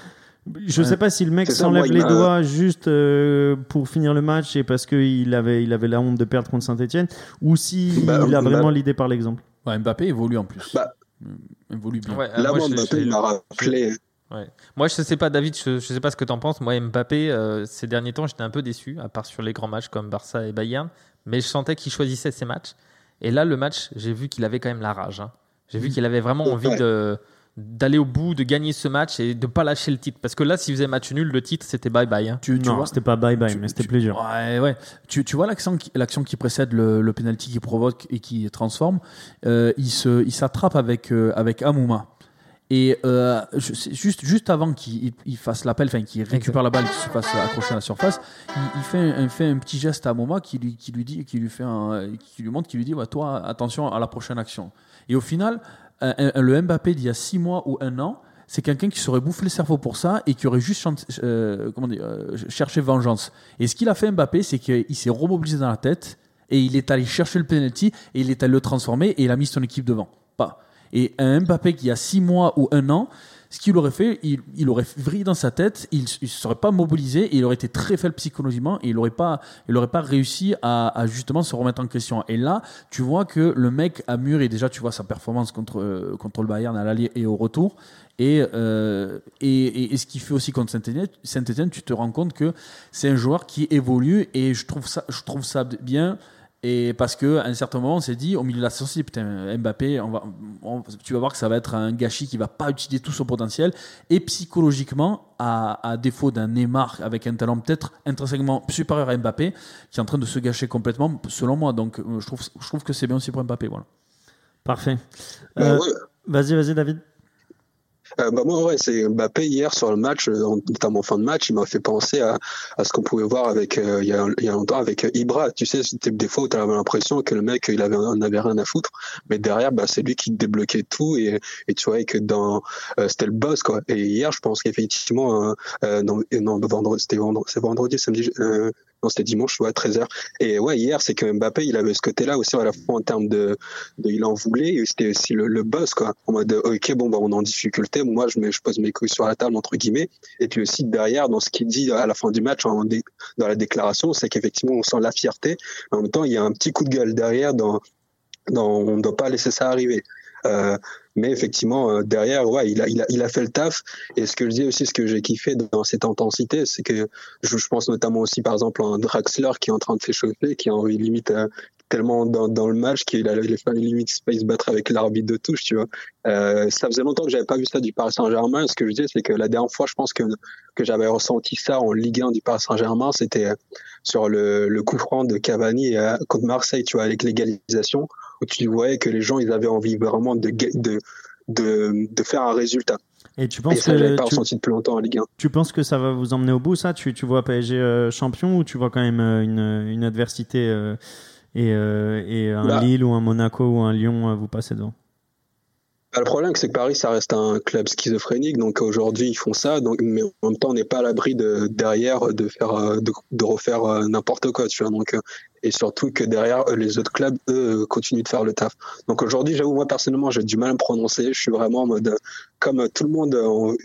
je Ouais. sais pas si le mec s'enlève les doigts juste euh, pour finir le match et parce qu'il avait, il avait la honte de perdre contre Saint-Etienne, ou si Bah, il a bah- vraiment l'idée par l'exemple. Ouais, Mbappé évolue en plus. Bah. Évolue bien. Ouais, Là, moi, Mbappé, il m'a rappelé. Moi, je sais pas, David, je, je sais pas ce que tu en penses. Moi, Mbappé, euh, ces derniers temps, j'étais un peu déçu, à part sur les grands matchs comme Barça et Bayern. Mais je sentais qu'il choisissait ses matchs. Et là, le match, j'ai vu qu'il avait quand même la rage. hein. J'ai vu qu'il avait vraiment envie Ouais. de d'aller au bout, de gagner ce match et de pas lâcher le titre. Parce que là, s'il faisait match nul, le titre, c'était bye bye. hein. Tu, tu non, vois, c'était pas bye bye, tu- mais c'était dur. Ouais, ouais. Tu, tu vois l'action qui, l'action qui précède le, le penalty qui provoque et qui transforme. euh, il se, il s'attrape avec euh, avec Amouma. Et euh, je- juste juste avant qu'il il- il fasse l'appel, enfin qu'il récupère la balle, qu'il se fasse accrocher à la surface, il, il fait un, fait un petit geste à Amouma qui lui qui lui dit, qui lui fait un, qui lui montre, qui lui dit, ouais, toi attention à la prochaine action. Et au final, le Mbappé d'il y a six mois ou un an, c'est quelqu'un qui serait bouffé le cerveau pour ça et qui aurait juste euh, comment dire, euh, cherché vengeance. Et ce qu'il a fait Mbappé, c'est qu'il s'est remobilisé dans la tête et il est allé chercher le penalty et il est allé le transformer et il a mis son équipe devant. Pas. Et un Mbappé qui a six mois ou un an, ce qu'il aurait fait, il, aurait vrillé dans sa tête, il ne serait pas mobilisé, et il aurait été très faible psychologiquement et il n'aurait pas, pas réussi à, justement se remettre en question. Et là, tu vois que le mec a mûri déjà, tu vois sa performance contre, euh, contre le Bayern à l'aller et au retour. Et, euh, et, et, et ce qu'il fait aussi contre Saint-Etienne, Saint-Etienne, tu te rends compte que c'est un joueur qui évolue et je trouve ça, je trouve ça bien. Et parce qu'à un certain moment, on s'est dit, au milieu de la saison, putain, Mbappé, on va, on- tu vas voir que ça va être un gâchis qui va pas utiliser tout son potentiel. Et psychologiquement, à, à défaut d'un Neymar avec un talent peut-être intrinsèquement supérieur à Mbappé, qui est en train de se gâcher complètement, selon moi. Donc, euh, je trouve, je trouve que c'est bien aussi pour Mbappé. Voilà. Parfait. Bah, Euh, ouais. Vas-y, vas-y, David. Euh, bah moi, ouais, c'est Mbappé hier sur le match, euh, en- notamment en fin de match, il m'a fait penser à, à ce qu'on pouvait voir avec euh, il, y a, il y a longtemps avec euh, Ibra. Tu sais, c'était des fois où tu avais l'impression que le mec, il avait, en avait rien à foutre, mais derrière, bah, c'est lui qui débloquait tout et, et tu voyais que dans euh, c'était le boss quoi. Et hier, je pense qu'effectivement, euh, non, non, vendredi, c'était vendredi, c'est vendredi, samedi. Non, c'était dimanche, ouais, 13h. Et ouais, hier, c'est que Mbappé, il avait ce côté-là aussi, à la fois en termes de, de il en voulait, et c'était aussi le, le boss, quoi. En mode, ok, bon, bah, on est en difficulté, moi, je, mets, je pose mes couilles sur la table, entre guillemets. Et puis aussi, derrière, dans ce qu'il dit à la fin du match, dans la déclaration, c'est qu'effectivement, on sent la fierté. En même temps, il y a un petit coup de gueule derrière, dans, dans on ne doit pas laisser ça arriver. Euh, mais effectivement, euh, derrière, ouais, il a, il, a, il a fait le taf. Et ce que je dis aussi, ce que j'ai kiffé dans cette intensité, c'est que je, je pense notamment aussi, par exemple, à un Draxler qui est en train de s'échauffer, qui a envie limite euh, tellement dans, dans le match qu'il a a fallu limite se battre avec l'arbitre de touche, tu vois. Euh, ça faisait longtemps que j'avais pas vu ça du Paris Saint-Germain. Ce que je dis, c'est que la dernière fois, je pense que que j'avais ressenti ça en Ligue 1 du Paris Saint-Germain, c'était euh, sur le, le coup franc de Cavani contre Marseille, tu vois, avec l'égalisation, où tu voyais que les gens, ils avaient envie vraiment de de de, de faire un résultat. Et tu Et penses ça, que pas tu, ressenti depuis longtemps en Ligue 1. tu penses que ça va vous emmener au bout, ça? Tu, tu vois PSG euh, champion ou tu vois quand même euh, une, une adversité euh, et, et un Bah. Lille ou un Monaco ou un Lyon vous passer devant? Bah, le problème, c'est que Paris, ça reste un club schizophrénique. Donc aujourd'hui, ils font ça. Donc, mais en même temps, on n'est pas à l'abri de derrière de faire, de, de refaire n'importe quoi, tu vois. Donc et surtout que derrière, euh, les autres clubs, eux, euh, continuent de faire le taf. Donc aujourd'hui, j'avoue, moi personnellement, j'ai du mal à me prononcer. Je suis vraiment en mode, euh, comme tout le monde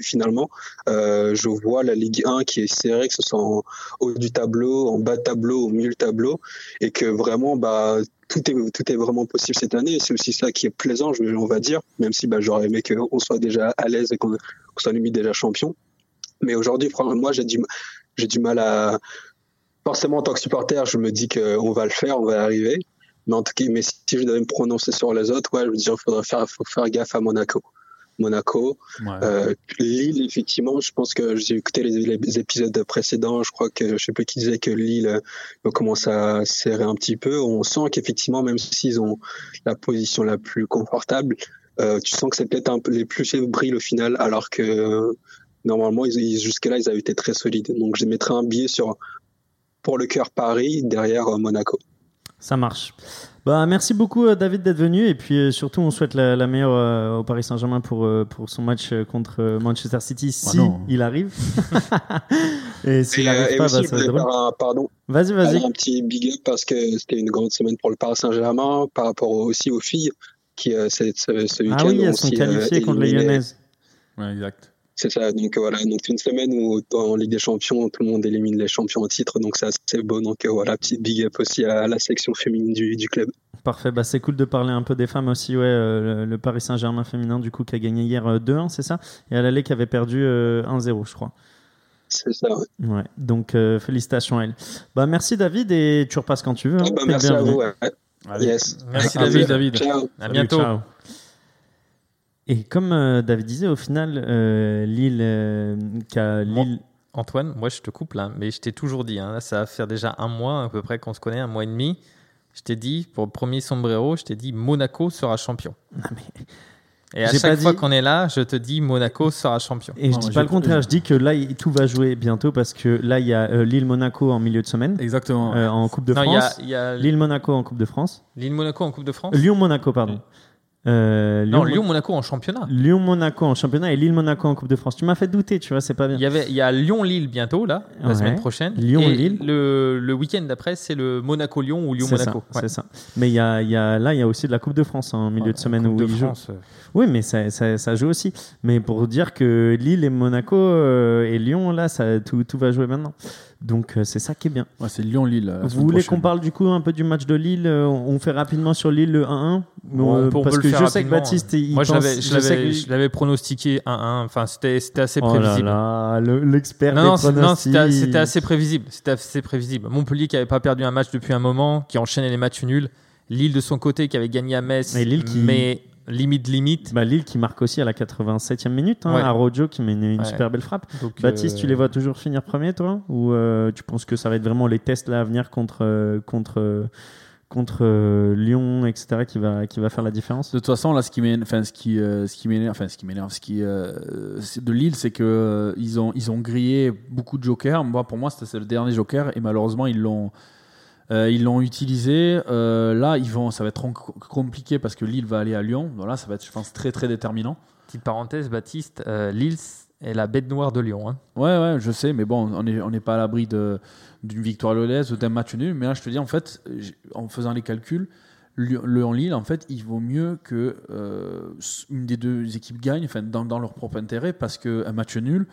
finalement, je vois la Ligue 1 qui est serrée, que ce soit en haut du tableau, en bas tableau, au milieu du tableau, et que vraiment, bah tout est, tout est vraiment possible cette année. C'est aussi ça qui est plaisant, on va dire, même si bah, j'aurais aimé qu'on soit déjà à l'aise et qu'on qu'on soit limite déjà champion. Mais aujourd'hui, moi, j'ai du, j'ai du mal à. Forcément, en tant que supporter, je me dis qu'on va le faire, on va y arriver. Mais en tout cas, mais si je devais me prononcer sur les autres, ouais, je veux dire, il faudrait faire, faut faire gaffe à Monaco. Monaco, Ouais. euh, Lille, effectivement, je pense que j'ai écouté les, les épisodes précédents. Je crois que je sais plus qui disait que Lille euh, commence à serrer un petit peu. On sent qu'effectivement, même s'ils ont la position la plus confortable, euh, tu sens que c'est peut-être un peu les plus fébriles au final, alors que euh, normalement, ils, ils- jusque-là, ils avaient été très solides. Donc, je mettrais un billet sur pour le cœur Paris derrière euh, Monaco. Ça marche. Bah, merci beaucoup euh, David d'être venu et puis euh, surtout on souhaite la, la meilleure euh, au Paris Saint-Germain pour, euh, pour son match euh, contre Manchester City si non. il arrive. et s'il euh, n'arrive pas, aussi, bah, ça va être drôle. un, pardon, Vas-y, vas-y. Un petit big up parce que c'était une grande semaine pour le Paris Saint-Germain par rapport aussi aux filles qui euh, ce, ce, ce week-end Ah oui, ont elles sont euh, qualifiées contre les Lyonnaises. Ouais, exact. C'est ça. Donc euh, voilà, donc c'est une semaine où en Ligue des Champions tout le monde élimine les champions au titre, donc ça c'est beau. Donc euh, voilà, petit big up aussi à la section féminine du, du club. Parfait, bah, c'est cool de parler un peu des femmes aussi. Ouais, euh, le, Paris Saint-Germain féminin, du coup, qui a gagné hier euh, 2-1, c'est ça? Et à l'aller, qui avait perdu euh, 1-0, je crois. C'est ça. ouais. Ouais, donc euh, félicitations à elle. Bah, merci David et tu repasses quand tu veux. hein. Ah bah, merci à vous. ouais. Allez. Yes. Merci David. David. Ciao. À Salut, bientôt. ciao. Et comme euh, David disait, au final, euh, Lille, euh, qu'a- Moi- Lille- Antoine, moi je te coupe là, mais je t'ai toujours dit, hein, là, ça va faire déjà un mois à peu près qu'on se connaît, un mois et demi. Je t'ai dit, pour le premier sombrero, je t'ai dit Monaco sera champion. Et à chaque pas fois dit- qu'on est là, je te dis Monaco sera champion. Et je Non, dis moi, pas le contraire, je dis que là, tout va jouer bientôt parce que là, il y a euh, Lille-Monaco en milieu de semaine, Exactement. euh, en Coupe de non, il y a, France. il y a Lille-Monaco en Coupe de France. Lille-Monaco en Coupe de France? Euh, Lyon-Monaco, pardon. Euh, Non, Lyon- Lyon-Monaco en championnat. Lyon-Monaco en championnat et Lille-Monaco en Coupe de France. Tu m'as fait douter, tu vois, c'est pas bien. Il y, avait, il y a Lyon-Lille bientôt, là, la Ouais. semaine prochaine. Lyon-Lille. Le, le week-end d'après, c'est le Monaco-Lyon ou C'est ça, Lyon-Monaco. Ouais. c'est ça. Mais il y a, il y a, là, il y a aussi de la Coupe de France en milieu de semaine où ils jouent. Euh, Oui, mais ça, ça, ça joue aussi. Mais pour dire que Lille et Monaco euh, et Lyon, là, ça, tout, tout va jouer maintenant. Donc euh, c'est ça qui est bien. Ouais, c'est Lyon-Lille. la Vous voulez prochaine. qu'on parle du coup un peu du match de Lille euh, On fait rapidement sur Lille le 1-1 Bon, Parce que je sais que Baptiste, il Moi, je pense- l'avais- je l'avais que- je l'avais pronostiqué 1-1. Enfin, c'était c'était assez Oh là prévisible. là, le- l'expert Non, des non, c'est- non, pronostics. c'était c'était assez prévisible. C'était assez prévisible. Montpellier qui n'avait pas perdu un match depuis un moment, qui enchaînait les matchs nuls. Lille de son côté qui avait gagné à Metz, Et Lille qui- mais limite limite. Bah, Lille qui marque aussi à la 87e minute, hein, Ouais. à Rojo qui met une, une Ouais. super belle frappe. Donc, Baptiste, euh, tu les vois toujours finir premier, toi Ou euh, tu penses que ça va être vraiment les tests là à venir contre, euh, contre, euh, contre euh, Lyon, etc., qui va, qui va faire la différence De toute façon, là, ce qui m'énerve, enfin, ce qui, euh, ce qui m'énerve, enfin, ce qui m'énerve, ce qui, euh, de Lille, c'est que euh, ils ont, ils ont grillé beaucoup de jokers. Moi, pour moi, c'était le dernier joker, et malheureusement, ils l'ont, euh, ils l'ont utilisé. Euh, là, ils vont, ça va être compliqué parce que Lille va aller à Lyon. Voilà, ça va être, je pense, très, très déterminant. Petite parenthèse, Baptiste, euh, Lille est la bête noire de Lyon. hein. Ouais, ouais, je sais, mais bon, on n'est on pas à l'abri d'une victoire lyonnaise ou d'un match nul. Mais là, je te dis, en fait, en faisant les calculs, Lyon- Lyon-Lille, en fait, il vaut mieux que une des deux équipes gagne, enfin, dans, dans leur propre intérêt, parce qu'un match nul,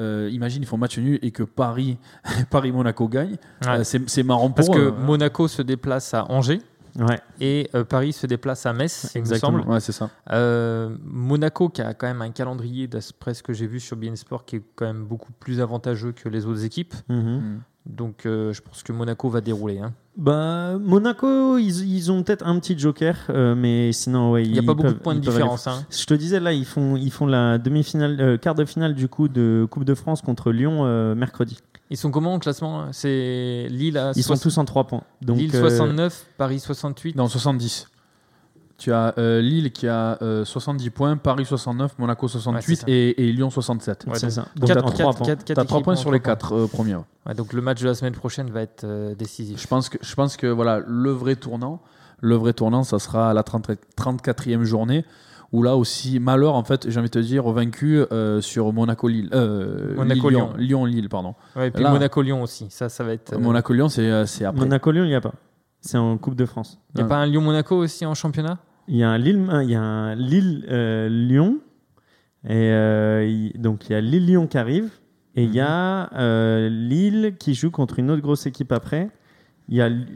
euh, imagine, ils font match nul et que Paris, Paris-Monaco gagne, Ouais. euh, c'est c'est marrant pour Parce que eux. Monaco se déplace à Angers Ouais, et euh, Paris se déplace à Metz, il me Exactement. semble. Ouais, c'est ça. Euh, Monaco qui a quand même un calendrier, d'après ce que j'ai vu sur BN Sport, qui est quand même beaucoup plus avantageux que les autres équipes. Mhm. Donc euh, je pense que Monaco va dérouler. hein. Bah, Monaco, ils, ils ont peut-être un petit joker, euh, mais sinon, ouais, Il n'y a pas beaucoup peuvent- de points de différence. hein. Je te disais, là, ils font, ils font la demi-finale, euh, quart de finale du coup de Coupe de France contre Lyon euh, mercredi. Ils sont comment au classement C'est Lille à Ils sont tous en 3 points. Donc, Lille euh, 69, Paris 68. Dans 70. Tu as euh, Lille qui a euh, 70 points, Paris 69, Monaco 68 ça. et, et Lyon 67. Ouais, c'est donc ça. Donc, t'as quatre- 3 quatre- points. quatre- quatre Tu as 3 équipes points sur les trois 4 premiers. ouais. Ouais, donc le match de la semaine prochaine va être euh, décisif. Je pense que, je pense que voilà, le vrai tournant, le vrai tournant, ça sera à la 30 34e journée, où là aussi, malheur, en fait, j'ai envie de te dire, vaincu euh, sur Monaco-Lille. Euh, Monaco-Lyon. Lyon- Lyon-Lille, pardon. Ouais, et puis Monaco-Lyon aussi. Ça, ça va être. euh, Monaco-Lyon, c'est euh, c'est après. Monaco-Lyon, il n'y a pas. C'est en Coupe de France. Il n'y a Ouais. pas un Lyon-Monaco aussi en championnat? Il y a un Lille, il y a un Lille euh, Lyon et euh, il- donc il y a Lille Lyon qui arrive et il y a euh, Lille qui joue contre une autre grosse équipe après. Il y a L-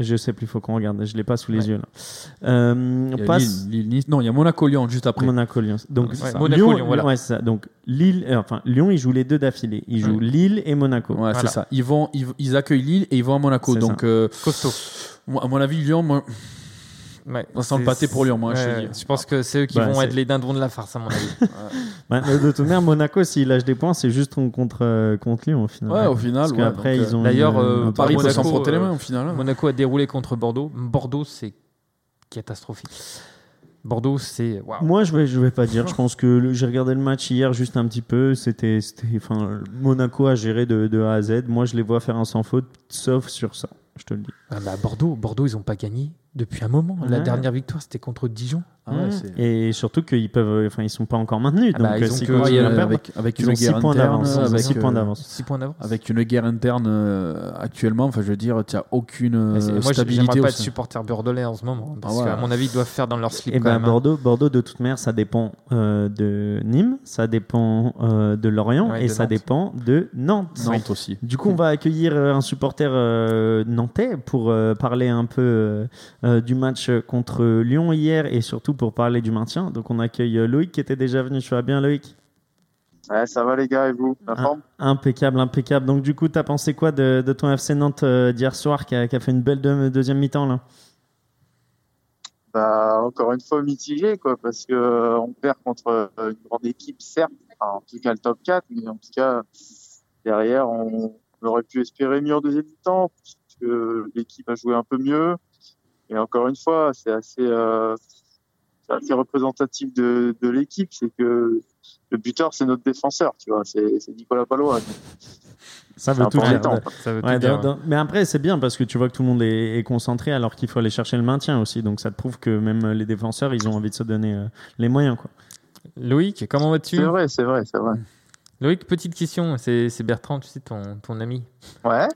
je sais plus, faut qu'on regarde, je l'ai pas sous les Ouais. yeux là. Euh, Il y a passe Lille- Lille- Nice. Non, il y a Monaco-Lyon juste après. Monaco Lyon. Donc Ouais, c'est Lyon- voilà. ouais, c'est ça. Donc Lille, euh, enfin Lyon, ils jouent les deux d'affilée. Ils jouent. Lille et Monaco. Ouais, Voilà. c'est ça. Ils, vont, ils, ils accueillent Lille et ils vont à Monaco. C'est Donc, euh, Costaud. moi, à mon avis, Lyon, moi, Ouais, Ça sent le pâté pour Lyon, moi, je te ouais, dis. je pense que c'est eux qui Bah, vont être les dindons de la farce, à mon avis. Ouais, mais de toute manière, Monaco, s'il lâche des points, c'est juste contre, euh, contre Lyon au final. ouais, au final. Parce donc, ils ont. D'ailleurs, une- euh, Paris peut Monaco, s'en frotter les euh, mains au final. hein. Monaco a déroulé contre Bordeaux. Bordeaux, c'est catastrophique. Bordeaux, c'est. Moi, je vais, je vais pas dire. Je pense que j'ai regardé le match hier juste un petit peu. C'était, c'était, enfin, Monaco a géré de, de A à Z. Moi, je les vois faire un sans faute, sauf sur ça. Je te le dis. Ah bah, Bordeaux, Bordeaux, ils n'ont pas gagné depuis un moment. La Ouais. dernière victoire, c'était contre Dijon. Ah ouais, Mmh. Et surtout qu'ils peuvent, enfin, ils sont pas encore maintenus. Ah donc, bah, ils euh, ont que- euh, avec, avec ils une ont 6 guerre points interne, d'avance. Ils avec, six points euh, d'avance. 6 points d'avance. avec une guerre interne euh, actuellement, enfin je veux dire, tu n'as aucune euh, Mais c'est- Moi, stabilité. pas au être sein. supporter bordelais en ce moment. Parce Ah ouais. qu'à mon avis, ils doivent faire dans leur slip Et quand ben même. hein. Bordeaux, Bordeaux, de toute manière, ça dépend euh, de Nîmes, ça dépend euh, de Lorient Ouais, et de ça Nantes. dépend de Nantes. Nantes aussi. Du coup, on va accueillir euh, un supporter euh, nantais pour euh, parler un peu euh, euh, du match contre Lyon hier et surtout pour parler du maintien. Donc, on accueille Loïc qui était déjà venu. Tu vas bien, Loïc? Ouais, ça va les gars et vous? La Impeccable, impeccable. Donc, du coup, tu as pensé quoi de, de ton FC Nantes d'hier soir qui a, qui a fait une belle deux- deuxième mi-temps là? Bah, Encore une fois mitigé, quoi, parce que euh, on perd contre une grande équipe, certes, enfin, en tout cas le top 4, mais en tout cas, derrière, on aurait pu espérer mieux en deuxième temps, parce que l'équipe a joué un peu mieux. Et encore une fois, c'est assez, euh, assez représentatif de, de l'équipe, c'est que le buteur, c'est notre défenseur, tu vois, c'est Nicolas Palois. Ça veut tout dire. embêtant. Ça veut tout Ouais, dire, dans- dans- Mais après, c'est bien parce que tu vois que tout le monde est, est concentré alors qu'il faut aller chercher le maintien aussi. Donc ça te prouve que même les défenseurs, ils ont envie de se donner euh, les moyens. Quoi. Loïc, comment vas-tu? C'est vrai, c'est vrai, c'est vrai. Loïc, petite question. C'est Bertrand, tu sais, ton, ton ami. Ouais.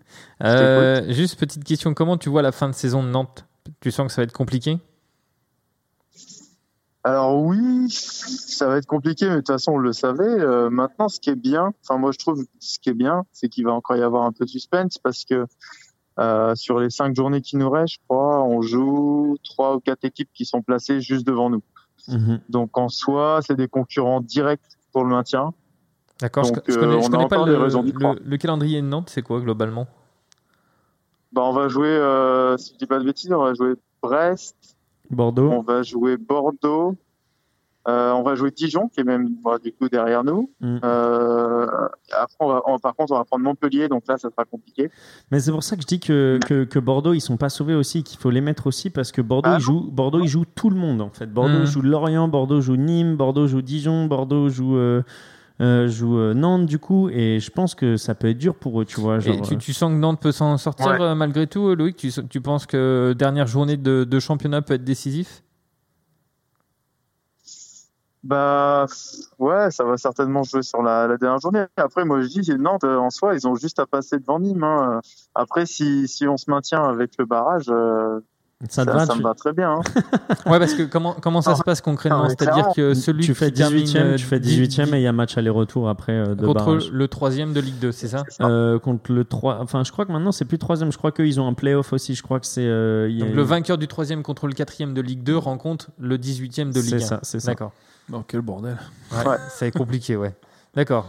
Euh, juste petite question. Comment tu vois la fin de saison de Nantes? Tu sens que ça va être compliqué? Alors oui, ça va être compliqué, mais de toute façon on le savait. Euh, maintenant, ce qui est bien, enfin moi je trouve ce qui est bien, c'est qu'il va encore y avoir un peu de suspense parce que Euh, sur les cinq journées qui nous restent, je crois, on joue trois ou quatre équipes qui sont placées juste devant nous. Mhm. Donc en soi, c'est des concurrents directs pour le maintien. D'accord, je, je euh, connais, je on a connais pas le, le- le calendrier de Nantes, c'est quoi globalement? Bah, on va jouer, euh, si je dis pas de bêtises, on va jouer Brest, Bordeaux. on va jouer Bordeaux, euh, on va jouer Dijon, qui est même bah, du coup derrière nous. Mm. Euh, après, on va, on- par contre, on va prendre Montpellier, donc là, ça sera compliqué. Mais c'est pour ça que je dis que, que, que Bordeaux, ils sont pas sauvés aussi, qu'il faut les mettre aussi, parce que Bordeaux, Ah ils jouent, Bordeaux, ils jouent tout le monde, en fait. Bordeaux Mhm. joue Lorient, Bordeaux joue Nîmes, Bordeaux joue Dijon, Bordeaux joue, euh, euh, joue euh, Nantes, du coup, et je pense que ça peut être dur pour eux, tu vois. Genre, Et tu, euh, tu sens que Nantes peut s'en sortir Ouais. euh, malgré tout, Loïc tu, tu penses que dernière journée de, de championnat peut être décisif Bah ouais, ça va certainement jouer sur la, la dernière journée. Après, moi je dis Nantes en soi, ils ont juste à passer devant Nîmes. hein. Après, si, si on se maintient avec le barrage, euh, ça ça, te va, ça tu, me va très bien. hein. Ouais, parce que comment, comment ça Ah se passe concrètement? C'est-à-dire que celui tu fais qui termine 18e, euh, tu fais dix- 18e et il y a match aller-retour après euh, de contre barrage. le troisième de Ligue 2, c'est ça? Euh, contre le 3 enfin je crois que maintenant c'est plus troisième je crois qu'ils ont un playoff aussi je crois que c'est euh, a Donc le vainqueur du troisième contre le quatrième de Ligue 2 rencontre le 18e de Ligue 1. c'est ça c'est ça D'accord. Non, quel bordel. Ouais, Ouais. Ça est compliqué, ouais. D'accord.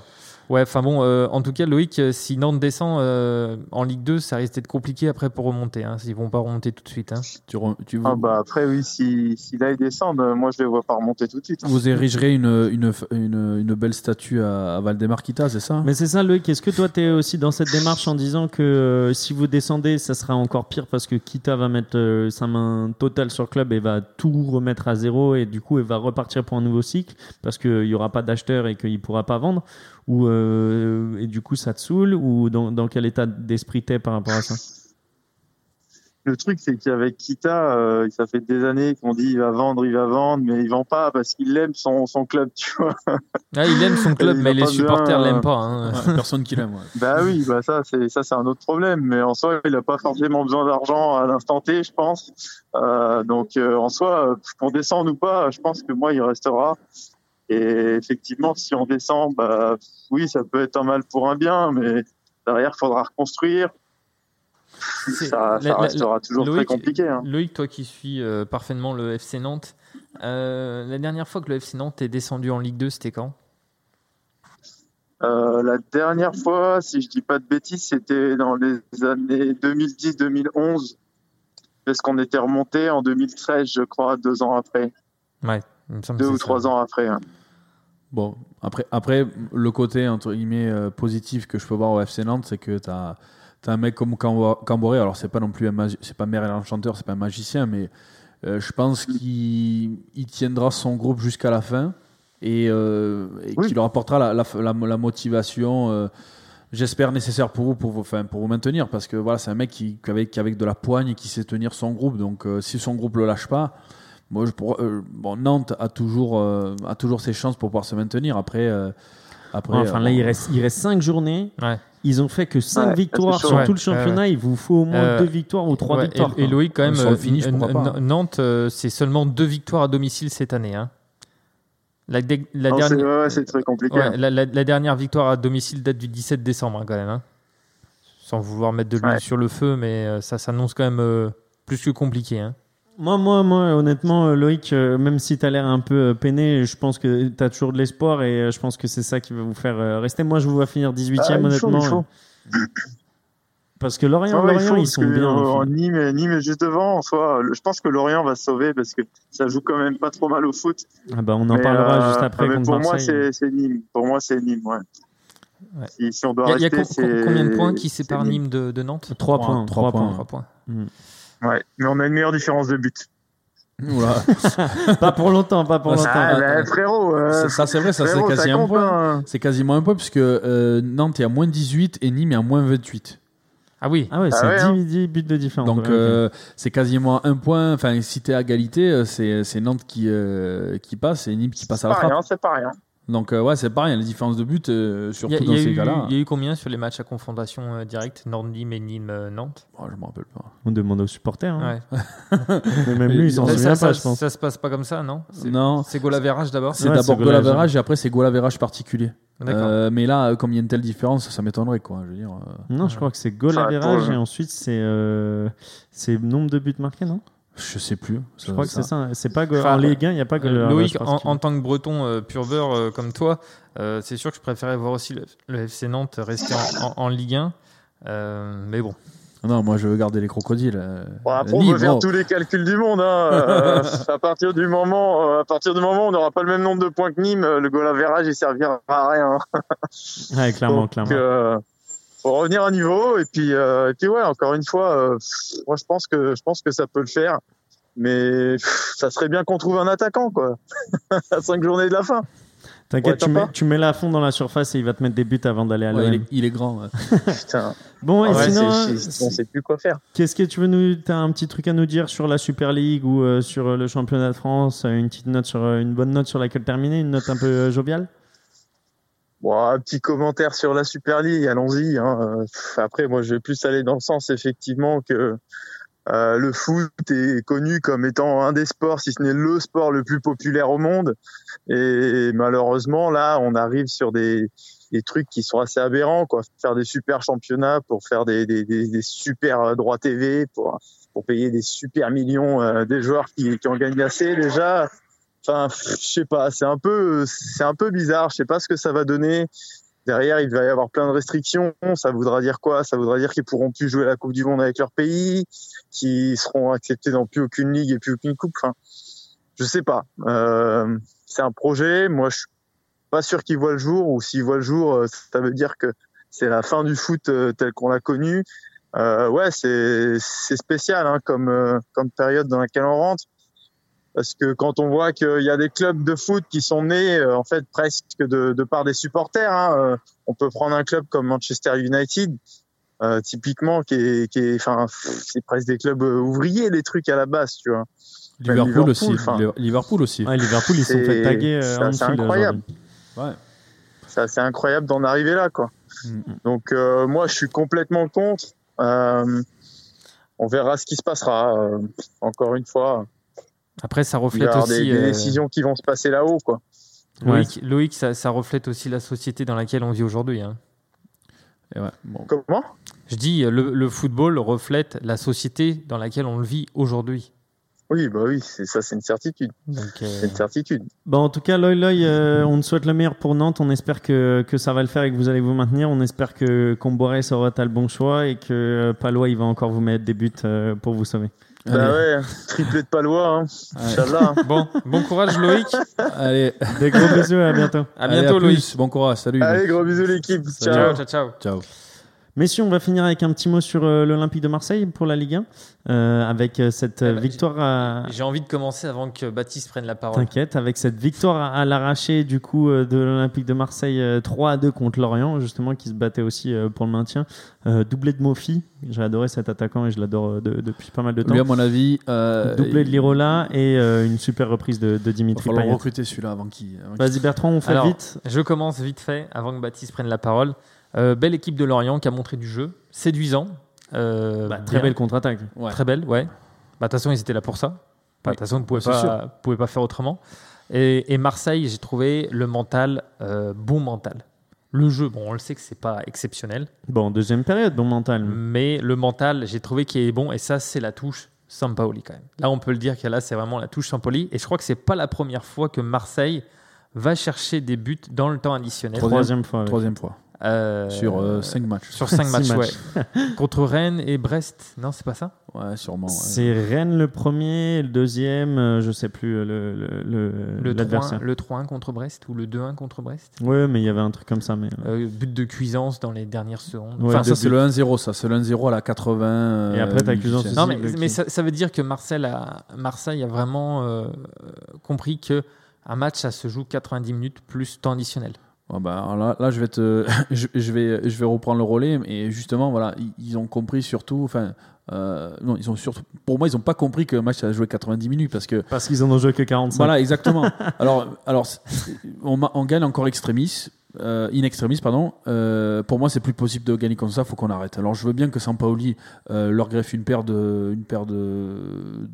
Ouais, enfin bon, euh, en tout cas, Loïc, euh, si Nantes descend euh, en Ligue 2, ça risque d'être compliqué après pour remonter. Hein, Ils vont pas remonter tout de suite. Hein. Tu, re- tu- Ah bah après oui, si, si là ils descendent, euh, moi je les vois pas remonter tout de suite. hein. Vous érigerez une, une, une, une belle statue à, à Valdemarquita, c'est ça? Mais c'est ça, Loïc. Est-ce que toi, tu es aussi dans cette démarche en disant que euh, si vous descendez, ça sera encore pire parce que Kita va mettre euh, sa main totale sur le club et va tout remettre à zéro et du coup, elle va repartir pour un nouveau cycle parce qu'il n'y aura pas d'acheteurs et qu'il ne pourra pas vendre? Ou, euh, Et du coup, ça te saoule Ou dans, dans quel état d'esprit t'es par rapport à ça? Le truc c'est qu'avec Kita, euh, ça fait des années qu'on dit il va vendre, il va vendre, mais il vend pas parce qu'il aime son, son club, tu vois. Ah, il aime son club, mais les supporters l'aiment euh, pas. hein. Ouais, Personne qui l'aime. ouais. Bah oui, bah ça c'est ça c'est un autre problème, mais en soi il a pas forcément besoin d'argent à l'instant T, je pense. Euh, donc euh, en soi, qu'on descende ou pas, je pense que moi il restera. Et effectivement, si on descend, bah oui, ça peut être un mal pour un bien, mais derrière il faudra reconstruire. Ça, la- ça la- restera toujours Loïc- très compliqué. Hein. Loïc, toi qui suis euh, parfaitement le FC Nantes, euh, la dernière fois que le FC Nantes est descendu en Ligue 2, c'était quand? Euh, la dernière fois, si je dis pas de bêtises, c'était dans les années 2010-2011, parce qu'on était remonté en 2013, je crois, deux ans après, Ouais, deux ou trois ans après. hein. Bon, après, après, le côté entre guillemets euh, positif que je peux voir au FC Nantes, c'est que tu as, un mec comme Cambo- Camboré, alors c'est pas non plus un c'est pas Merlin Chanteur, c'est pas un magicien, mais euh, je pense qu'il il tiendra son groupe jusqu'à la fin et, euh, et Oui. qu'il leur apportera la, la, la- la motivation. J'espère nécessaire pour vous pour vous, enfin, pour vous maintenir parce que voilà c'est un mec qui, qui avec, qui avec de la poigne et qui sait tenir son groupe donc si son groupe le lâche pas moi je pour, euh, bon Nantes a toujours euh, a toujours ses chances pour pouvoir se maintenir après euh, après Enfin euh, là, il reste, il reste 5 journées. Ouais. Ils ont fait que 5 Ouais, victoires sur Ouais, tout le championnat. Il vous faut au moins Euh, 2 victoires ou 3 Ouais, victoires. et. Loïc, quand même, Sur le euh, finish, N- pourquoi pas, N- hein. Nantes, euh, c'est seulement deux victoires à domicile cette année. hein. La, Non, dernière, c'est très compliqué. ouais, hein. la, la- la dernière victoire à domicile date du 17 décembre, hein, quand même. hein. Sans vouloir mettre de l'huile Ouais. sur le feu, mais euh, ça s'annonce quand même euh, plus que compliqué. hein. Moi, moi, moi, honnêtement, euh, Loïc, euh, même si tu as l'air un peu euh, peiné, je pense que tu as toujours de l'espoir et euh, je pense que c'est ça qui va vous faire euh, rester. Moi, je vous vois finir 18 Ah, honnêtement. euh, Parce que Lorient, Ouais, il ils sont que, bien. euh. Nîmes, est- Nîmes est juste devant. En soi, je pense que Lorient va se sauver parce que ça joue quand même pas trop mal au foot. Ah bah, on en Mais, parlera euh, juste après mais pour moi, c'est Nîmes. Pour moi, c'est Nîmes. Ouais. Ouais. Si, si on doit Il y a, y combien de points qui séparent Nîmes de, de Nantes? 3 Trois- points. trois 3 points. Trois points. Ouais. Mais on a une meilleure différence de but. voilà. pas pour longtemps, pas pour Ah, longtemps. Ah, bah, frérot, euh, ça, ça, c'est vrai ça c'est frérot, quasi un point hein. c'est quasiment un point puisque euh, Nantes est à moins 18 et Nîmes est à moins 28 Ah oui, Ah ouais, Ah c'est ouais, 10, hein. 10 buts de différence. Donc euh, c'est quasiment un point. Enfin, si t'es à égalité, euh, c'est c'est Nantes qui euh, qui passe et Nîmes qui passe à la pas frappe. rien, c'est pas rien. Donc, euh, ouais, c'est pareil, les différences de but, euh, Il y, a- surtout il dans a ces cas-là. il y a eu combien sur les matchs à confrontation euh, directe Nordim et Nîmes euh, Nantes? Oh, je me rappelle pas. On demande aux supporters. hein. Ouais. Mais même lui, il s'en souvient pas, ça- je pense. ça se passe pas comme ça, non? C'est Non, c'est goal average d'abord? C'est Ouais, d'abord goal average et après c'est goal average particulier. D'accord. Euh, mais là, comme il y a une telle différence, ça m'étonnerait quoi. Je veux dire, euh, Non, je crois que c'est goal average et ensuite c'est euh, c'est nombre de buts marqués, non? Je sais plus. Je crois que c'est ça. C'est pas Enfin, en Ligue 1, il n'y a pas goal Euh, Loïc, en, tant que breton euh, pur beurre euh, comme toi, euh, c'est sûr que je préférais voir aussi le, le FC Nantes rester en, en- en Ligue 1. Euh, mais bon, Non, moi je veux garder les crocodiles. Bon, après, on peut faire tous les calculs du monde. Hein. Euh, à partir du moment, euh, à partir du moment où on n'aura pas le même nombre de points que Nîmes, le goal average il servira à rien. Ouais, clairement, Donc, clairement. Euh, faut revenir à niveau et puis euh, et puis ouais, encore une fois, euh, moi je pense que je pense que ça peut le faire, mais pff, ça serait bien qu'on trouve un attaquant quoi. à cinq journées de la fin. T'inquiète, ouais, tu, tu mets la fond dans la surface et il va te mettre des buts avant d'aller à Ouais, il, est, il est grand. ouais. Putain, Bon, et ouais, sinon, c'est- on sait plus quoi faire. qu'est-ce que tu veux nous. T'as un petit truc à nous dire sur la Super League ou euh, sur euh, le championnat de France euh, Une petite note sur. euh, une bonne note sur laquelle terminer Une note un peu euh, joviale? Bon, un petit commentaire sur la Super League, allons-y. Hein. Après, moi, je vais plus aller dans le sens, effectivement, que euh, le foot est connu comme étant un des sports, si ce n'est le sport le plus populaire au monde. Et malheureusement, là, on arrive sur des, des trucs qui sont assez aberrants, quoi. Faire des super championnats pour faire des, des, des, super droits TV, pour, pour payer des super millions euh, des joueurs qui, qui en gagnent assez déjà. Enfin, je sais pas, c'est un peu, c'est un peu bizarre. Je sais pas ce que ça va donner. Derrière, il va y avoir plein de restrictions. Ça voudra dire quoi? Ça voudra dire qu'ils pourront plus jouer la Coupe du Monde avec leur pays, qu'ils seront acceptés dans plus aucune ligue et plus aucune coupe. Enfin, je sais pas. Euh, c'est un projet. Moi, je suis pas sûr qu'il voit le jour. Ou s'il voit le jour, euh, ça veut dire que c'est la fin du foot euh, tel qu'on l'a connu. Ouais, c'est spécial hein, comme période dans laquelle on rentre parce que quand on voit qu'il y a des clubs de foot qui sont nés euh, en fait presque de, de par des supporters, hein, euh, on peut prendre un club comme Manchester United, euh, typiquement qui est, qui est, enfin, c'est presque des clubs ouvriers les trucs à la base, tu vois. Liverpool, Liverpool, aussi. Liverpool aussi. Ouais, Liverpool, ils se sont fait taguer c'est- incroyable. Ouais. C'est incroyable d'en arriver là, quoi. Mm. Donc euh, moi, je suis complètement contre. Euh, on verra ce qui se passera. euh, encore une fois, après, ça il va y reflète aussi. des, des euh, décisions qui vont se passer là-haut, quoi. Loïc, Loïc, ça, ça reflète aussi la société dans laquelle on vit aujourd'hui. hein. Et ouais, bon. Comment? Je dis, le, le football reflète la société dans laquelle on le vit aujourd'hui. Oui, bah oui, c'est ça, c'est une certitude. Euh, C'est une certitude. Bon, en tout cas, Loy Loy, euh, on te souhaite le meilleur pour Nantes. On espère que, que ça va le faire et que vous allez vous maintenir. On espère que Comboré aura le bon choix et que Palois il va encore vous mettre des buts euh, pour vous sauver. Bah ouais, triplé de Palois, hein. Inch'Allah. bon, bon courage Loïc. allez, Des gros bisous et à bientôt. À allez, bientôt plus. Loïc. Bon courage, salut. Allez, gros bisous l'équipe. Ciao. Ciao, ciao, ciao. Messieurs, on va finir avec un petit mot sur euh, l'Olympique de Marseille pour la Ligue 1, euh, avec euh, cette Eh ben, victoire à... J'ai envie de commencer avant que Baptiste prenne la parole. T'inquiète, avec cette victoire à, à l'arraché du coup euh, de l'Olympique de Marseille euh, 3 à 2 contre Lorient, justement qui se battait aussi euh, pour le maintien. Euh, doublé de Mofi, j'ai adoré cet attaquant et je l'adore de- depuis pas mal de temps. Lui, à mon avis, euh, doublé de Lirola et euh, une super reprise de, de va Dimitri falloir Payet. recruter celui-là avant qu'il. Vas-y Bertrand, on fait Alors, vite. Je commence vite fait avant que Baptiste prenne la parole. Euh, belle équipe de Lorient qui a montré du jeu, séduisant. Euh, Bah, très bien. belle contre-attaque. Ouais. Très belle, ouais. Bah, De toute façon, ils étaient là pour ça. Bah, De toute façon, vous ne pouvez, C'est pas, pas faire autrement. Et, et Marseille, j'ai trouvé le mental, euh, bon mental. Le jeu, bon, on le sait que c'est pas exceptionnel, Bon, deuxième période, bon mental. mais le mental, j'ai trouvé qu'il est bon. Et ça, c'est la touche Sampaoli quand même. Là, on peut le dire que là, c'est vraiment la touche Sampaoli. Et je crois que c'est pas la première fois que Marseille va chercher des buts dans le temps additionnel. Troisième fois. Troisième fois. Euh, Sur 5 matchs. sur 5 Six matchs, matchs. ouais. Contre Rennes et Brest. Non, c'est pas ça? Ouais, sûrement. ouais. C'est Rennes le premier, le deuxième, euh, je sais plus euh, le le- le- Le l'adversaire. 3-1 le 3-1 contre Brest ou le 2-1 contre Brest? Ouais, mais il y avait un truc comme ça. Mais Euh, But de cuisance dans les dernières secondes. Ouais, Enfin, ça, c'est le 1-0, ça. C'est le 1-0 à la 80. Et après, t'as Cuisance non, mais, mais ça, ça veut dire que Marseille a, Marseille a vraiment euh, compris que un match, ça se joue 90 minutes plus temps additionnel. Bah, alors là, là, je vais te, je, je vais, je vais reprendre le relais. Et justement, voilà, ils, ils ont compris surtout, enfin, euh, non, ils ont surtout, pour moi, ils n'ont pas compris que le match a joué 90 minutes parce que Parce qu'ils en ont joué que 45. Voilà, exactement. alors, alors on, gagne encore extremis, euh, in extremis, pardon. Euh, pour moi, c'est plus possible de gagner comme ça. Faut qu'on arrête. Alors, je veux bien que Sampaoli euh, leur greffe une paire de, une paire de,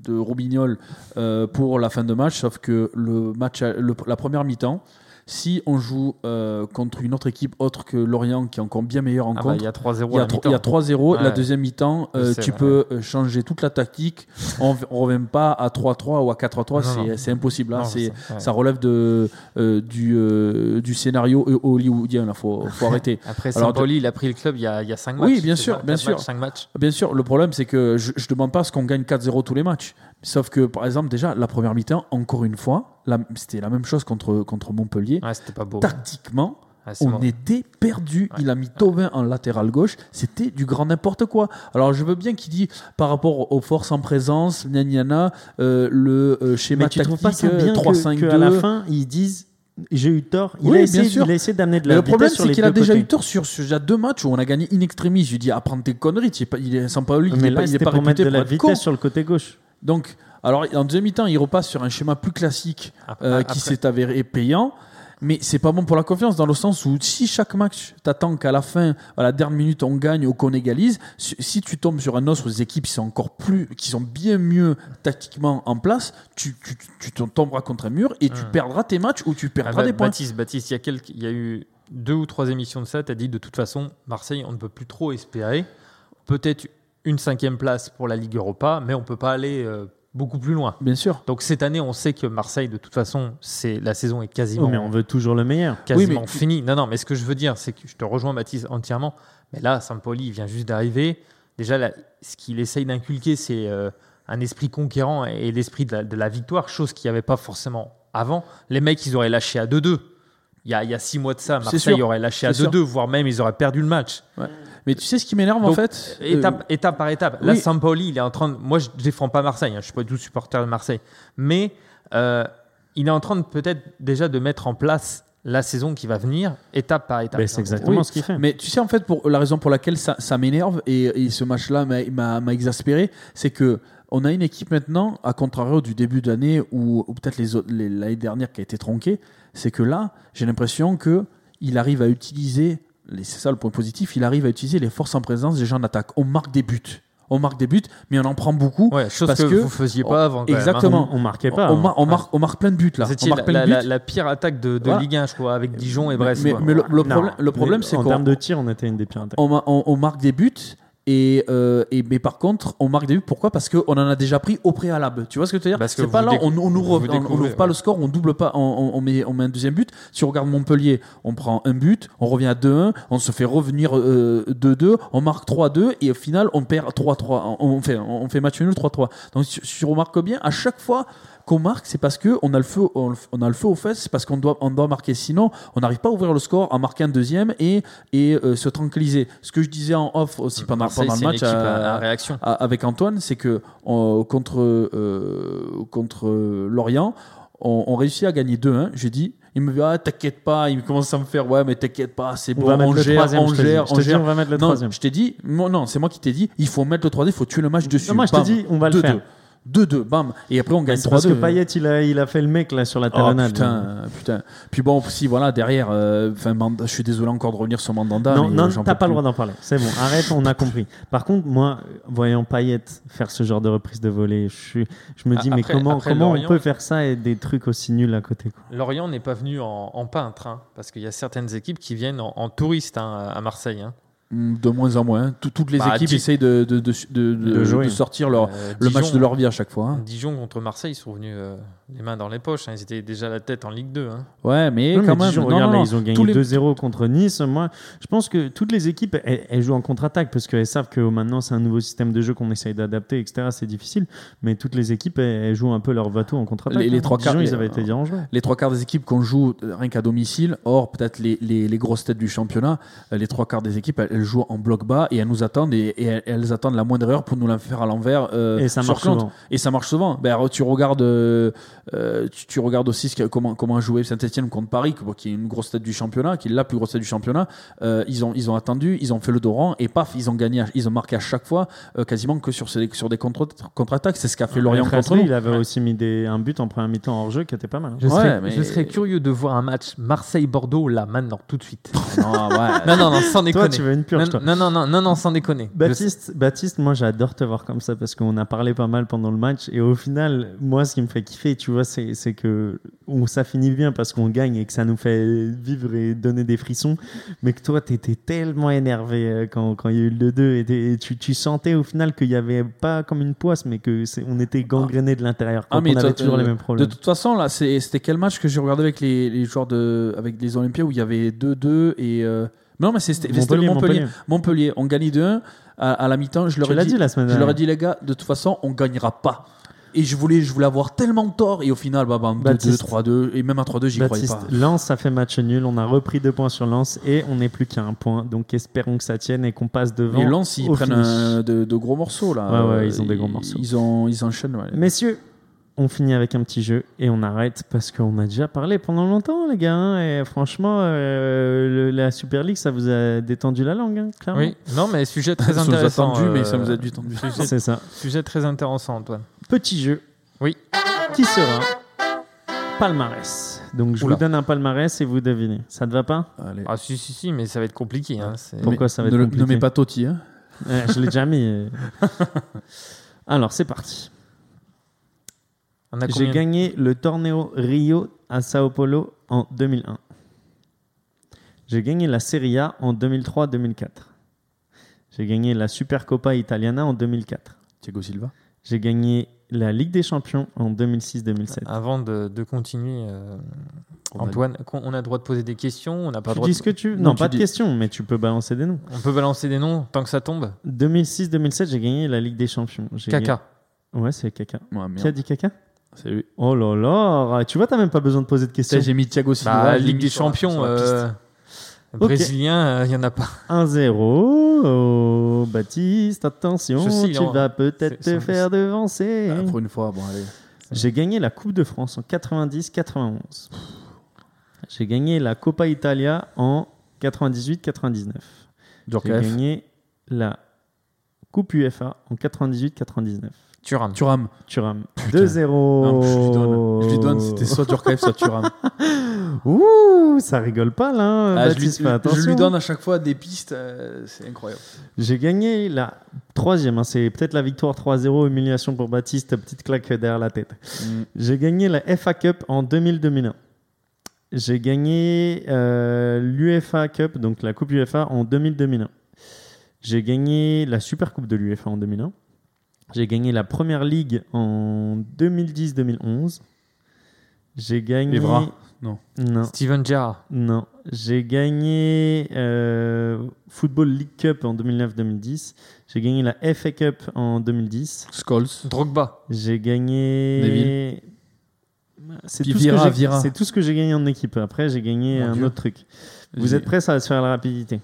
de pour la fin de match, sauf que le match, le- la première mi-temps. Si on joue euh, contre une autre équipe autre que Lorient, qui est encore bien meilleur en Ah bah, contre, il y a 3-0 il y a, la tro- il y a mi-temps. 3-0. La Ouais. deuxième mi-temps, euh, tu vrai. peux euh, changer toute la tactique. On ne revient pas à 3-3 ou à 4-3. Non, c'est- impossible. là. Non, c'est- ouais. Ça relève de, euh, du, euh, du scénario hollywoodien. Il faut, faut arrêter. Après, Saint-Pauli, il a pris le club il y a, il y a 5 matchs. Oui, bien sûr, ça, bien sûr. matchs, cinq matchs. Bien sûr, le problème, c'est que je ne demande pas à ce qu'on gagne 4-0 tous les matchs. Sauf que, par exemple, déjà, la première mi-temps, encore une fois, la- c'était la même chose contre, contre Montpellier. Ouais, c'était pas beau. Tactiquement, Ouais, c'est on était perdu. Ouais. Il a mis Tauvin en latéral gauche. C'était du grand n'importe quoi. Alors, je veux bien qu'il dit par rapport aux forces en présence, gna gna gna, euh, le euh, schéma Mais tu trouves tactique pas ça bien 3-5-2. que, que à la fin, ils disent j'ai eu tort Il Oui, a bien essayé, sûr. il a essayé d'amener de Mais la le problème, c'est les qu'il a déjà côtés. eu tort sur, sur déjà deux matchs où on a gagné in extremis. Je lui dis, apprends tes conneries. Pas, il est sans Paoli, il Mais est pas, il est pas pour mettre de la vitesse sur le côté gauche. Donc, alors en deuxième mi-temps, il repasse sur un schéma plus classique euh, qui s'est avéré payant. Mais c'est pas bon pour la confiance dans le sens où si chaque match t'attends qu'à la fin, à la dernière minute, on gagne ou qu'on égalise, si tu tombes sur un autre des équipes qui sont encore plus, qui sont bien mieux tactiquement en place, tu, tu, tomberas contre un mur et tu Hmm. perdras tes matchs ou tu Ah perdras bah, des points. Baptiste, Baptiste, il y, a quelques- il y a eu deux ou trois émissions de ça. Tu as dit de toute façon, Marseille, on ne peut plus trop espérer. Peut-être une cinquième place pour la Ligue Europa, mais on ne peut pas aller euh, beaucoup plus loin. Bien sûr. Donc cette année, on sait que Marseille, de toute façon, c'est la saison est quasiment, Oh, mais on veut toujours le meilleur. quasiment Oui, mais- finie. Non, non, mais ce que je veux dire, c'est que je te rejoins, Baptiste, entièrement. Mais là, Sampoli, il vient juste d'arriver. Déjà, là, ce qu'il essaye d'inculquer, c'est euh, un esprit conquérant et l'esprit de la, de la victoire, chose qu'il n'y avait pas forcément avant. Les mecs, ils auraient lâché à 2-2. Il y, a, il y a six mois de ça, Marseille aurait lâché à C'est sûr. 2-deux, voire même ils auraient perdu le match. Mais tu sais ce qui m'énerve en fait Euh, Étape, étape par étape. Là, oui. Sampoli, il est en train de. Moi, je ne défends pas Marseille, hein, je ne suis pas du tout supporter de Marseille. Mais euh, il est en train de peut-être déjà de mettre en place la saison qui va venir, étape par étape. C'est exactement Oui, ce qu'il fait. Mais tu sais, en fait, pour la raison pour laquelle ça, ça m'énerve et, et ce match-là m'a- exaspéré, c'est que on a une équipe maintenant, à contrario du début d'année ou, ou peut-être les autres- les- l'année dernière qui a été tronquée, c'est que là, j'ai l'impression que il arrive à utiliser, c'est ça le point positif, il arrive à utiliser les forces en présence des gens en attaque. On marque des buts. On marque des buts, mais on en prend beaucoup. Ouais, chose parce que, que- vous faisiez pas avant. hein. Exactement. On, on marquait pas. on, hein. on marque, on marque plein de buts là. On marque la, pire attaque de, de Voilà. Ligue 1, je crois, avec Dijon et Brest. mais, le, le Non, problème, le problème c'est en qu'on termes de tir, on était une des pires attaques. on, ma- on- on marque des buts et, euh, et mais par contre on marque des buts. Pourquoi? Parce qu'on en a déjà pris au préalable. Tu vois ce que je veux dire? Parce que c'est pas là on, on vous ouvre on- on découvrez, ouvre pas ouais. le score on double pas on, on- on met on met un deuxième but. Si on regarde Montpellier on prend un but on revient à 2-1 on se fait revenir euh, 2-2 on marque 3-2 et au final on perd 3-3 on, on fait on fait match nul 3-3 donc si tu remarques bien à chaque fois qu'on marque, c'est parce que on a le feu, on, a le feu aux fesses, c'est parce qu'on doit, on doit marquer. Sinon, on n'arrive pas à ouvrir le score, à marquer un deuxième et, et euh, se tranquilliser. Ce que je disais en off aussi pendant, Marseille, pendant le match équipe à- à, à réaction. à- avec Antoine, c'est que on- contre, euh, contre euh, Lorient, on, on réussit à gagner 2-1. J'ai dit, il me dit, ah, t'inquiète pas, il commence à me faire, ouais, mais t'inquiète pas, c'est On bon, on gère, on gère, on gère. on va mettre le Non, troisième. je t'ai dit, non, c'est moi qui t'ai dit, il faut mettre le troisième, il faut tuer le match dessus. Non, moi, je te Bam. dis, on va le 2-2. faire. 2-2, bam. Et après, on gagne C'est parce que 3-2. Payet, il a, il a fait le mec là sur la Oh talonnade. putain, putain. Puis bon, si voilà, derrière, euh, je suis désolé encore de revenir sur Mandanda. Non, mais, non, euh, t'as pas le droit d'en parler. C'est bon, arrête, on a compris. Par contre, moi, voyant Payet faire ce genre de reprise de volée, je, suis, je me dis, mais comment, après comment on peut faire ça et des trucs aussi nuls à côté quoi. Lorient n'est pas venu en, en peintre, hein, parce qu'il y a certaines équipes qui viennent en, en touriste hein, à Marseille. hein. De moins en moins. Tout- toutes les Bah, équipes Di- essayent de, de, de, de- sortir leur, Euh, le match de leur vie à chaque fois. hein. Dijon contre Marseille, ils sont venus euh, les mains dans les poches. hein. Ils étaient déjà la tête en Ligue 2. hein. Ouais, mais quand même. Dijon, non, regarde, non, là, non. ils ont gagné Tous les- 2-0 contre Nice. Moi, je pense que toutes les équipes, elles, elles jouent en contre-attaque parce qu'elles savent que maintenant c'est un nouveau système de jeu qu'on essaye d'adapter, etc. C'est difficile, mais toutes les équipes, elles, elles jouent un peu leur bateau en contre-attaque. Les- les hein. trois Dijon, quarts, ils les- avaient été les trois quarts des équipes qu'on joue euh, rien qu'à domicile, or peut-être les, les, les grosses têtes du championnat, euh, les trois quarts des équipes, elles, elles jouent en bloc bas et elles nous attendent et, et elles, elles attendent la moindre erreur pour nous la faire à l'envers. euh, Et ça sur marche contre. souvent. Et ça marche souvent. Ben, tu regardes, euh, euh, tu, tu regardes aussi ce que- comment comment a joué Saint-Etienne contre Paris, qui- est une grosse tête du championnat, qui est la plus grosse tête du championnat. Euh, ils ont ils ont attendu, ils ont fait le Doran et paf, ils ont gagné, ils ont marqué à chaque fois, euh, quasiment que sur ces, sur des contre contre-attaques. C'est ce qu'a fait Lorient contre nous. il avait aussi mis des, un but en première mi-temps hors jeu qui était pas mal. hein. Je, Ouais, serais, mais- je serais curieux de voir un match Marseille-Bordeaux là, maintenant, tout de suite. Non, ouais. non, non, non, sans Toi, déconner. tu veux une purge, non, toi. non, non, non, non, non, sans déconner. Baptiste, Baptiste, moi j'adore te voir comme ça parce qu'on a parlé pas mal pendant le match et au final, moi ce qui me fait kiffer, tu vois, c'est c'est que on, ça finit bien parce qu'on gagne et que ça nous fait vivre et donner des frissons, mais que toi t'étais tellement énervé euh, quand, quand il y a eu le 2 et, et tu, tu sentais au final qu'il y avait pas comme une poisse, mais que on était gangréné de l'intérieur, Ah, mais on avait toujours euh, les mêmes De problèmes. toute façon, là, c'était quel match que j'ai regardé avec les, les joueurs de, avec les Olympiens où il y avait 2-2 et. euh, Non, mais c'était Montpellier, Montpellier. Montpellier. On gagne 2-1 à, à la mi-temps. Je leur ai dit, dit la semaine je leur ai dit, les gars, de toute façon, on gagnera pas. Et je voulais, je voulais avoir tellement tort. Et au final, bah, bah, 2-2, Baptiste. 3-2. Et même à 3-2, j'y croyais pas. Lens, ça fait match nul. On a repris deux points sur Lens et on n'est plus qu'à un point. Donc espérons que ça tienne et qu'on passe devant. Et Lens, ils prennent un- de, de gros morceaux là. Ouais, ouais, Euh, ils ont des gros morceaux. Ils, ont, ils enchaînent. ouais. Messieurs, on finit avec un petit jeu et on arrête parce qu'on a déjà parlé pendant longtemps, les gars. hein, et franchement, euh, le- la Super League, ça vous a détendu la langue, hein, clairement. Oui, non, mais sujet très Ça nous a intéressant. tendu, mais euh, ça nous a du tendu. C'est ça. sujet très intéressant, Antoine. Petit jeu. Oui. Qui sera palmarès Donc je Oula. vous donne un palmarès et vous devinez. Ça te va pas Allez. Ah, si, si, si, mais ça va être compliqué. Hein, c'est- Pourquoi ça va être ne, le- compliqué ne mets pas Totti. Hein. Ouais, Je l'ai déjà mis. Alors c'est parti. On a J'ai gagné le Torneo Rio à Sao Paulo en 2001. J'ai gagné la Serie A en 2003-2004. J'ai gagné la Supercoppa Italiana en 2004. Thiago Silva. J'ai gagné la Ligue des Champions en 2006-2007. Avant de, de continuer, euh, On a- Antoine, on a le droit de poser des questions. On n'a pas Tu droit dis de- ce que tu veux. Non, Non, tu pas de questions, mais tu peux balancer des noms. On peut balancer des noms tant que ça tombe. 2006-2007, j'ai gagné la Ligue des Champions. Caca. gagné- Ouais, c'est Caca. Ouais, Qui a dit Caca C'est lui. Oh là là Tu vois, t'as même pas besoin de poser de questions. J'ai mis Thiago Silva. Bah, Ligue des sur la- Champions, la piste. euh, brésilien, il n'y en a pas. 1-0. Oh, Baptiste, attention, tu en- vas peut-être te faire devancer. Ah, pour une fois, bon, allez. J'ai gagné la Coupe de France en 90-91. J'ai gagné la Coppa Italia en 98-99. J'ai gagné la Coupe UEFA en 98-99. Thuram. Thuram. Putain. 2-0. Non, je lui donne. Je lui donne. C'était soit Djorkaeff, soit Thuram. Ouh, ça rigole pas là. hein, Ah, je, lui, attention. je lui donne à chaque fois des pistes. euh, c'est incroyable. J'ai gagné la troisième, hein, c'est peut-être la victoire 3-0, humiliation pour Baptiste, petite claque derrière la tête. J'ai gagné la FA Cup en 2000-2001. J'ai gagné euh, l'UFA Cup, donc la Coupe UEFA en 2000-2001. J'ai gagné la Super Coupe de l'UFA en 2001. J'ai gagné la Première Ligue en 2010-2011. J'ai gagné. Evra Non. Non. Steven Gerrard. Non, j'ai gagné euh, Football League Cup en 2009-2010. J'ai gagné la FA Cup en 2010. Scholes. Drogba. J'ai gagné. C'est tout, ce tout ce que j'ai gagné en équipe. Après, j'ai gagné Mon un Dieu. autre truc. Vous êtes prêts? Ça va se faire à la rapidité.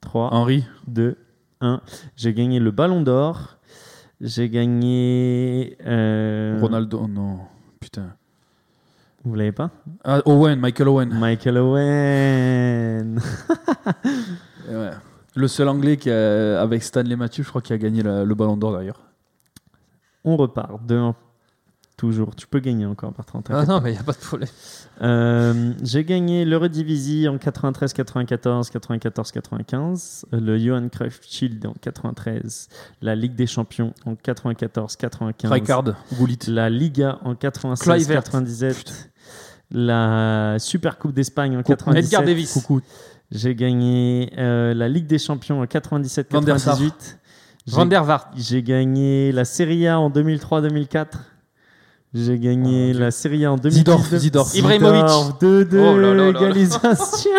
3, Henri. 2, 1. J'ai gagné le Ballon d'Or. J'ai gagné. euh, Ronaldo. Non. Putain. Vous l'avez pas? Ah, Owen. Michael Owen. Michael Owen. Ouais. Le seul anglais qui a, avec Stanley Matthews, je crois, qui a gagné la- le ballon d'or d'ailleurs. On repart. 2-1. Toujours. Tu peux gagner encore par 30. Ah non, mais il n'y a pas de problème. Euh, j'ai gagné l'Eurodivisie en 93, 94, 94, 95, euh, le Johan Cruyff Shield en 93, la Ligue des Champions en 94, 95, Rijkaard. La Liga en 96, Kluivert. 97, la Super Coupe d'Espagne en Coucou. 97. Edgar Davis. Coucou. J'ai gagné euh, la Ligue des Champions en 97, Van der Sar. 98. J'ai- Van der Vaart. j'ai gagné la Serie A en 2003-2004. J'ai gagné la Serie A en 2010. Zidorf, Zidorf. Ibrahimovic. 2-2, Oh là là là là. égalisation.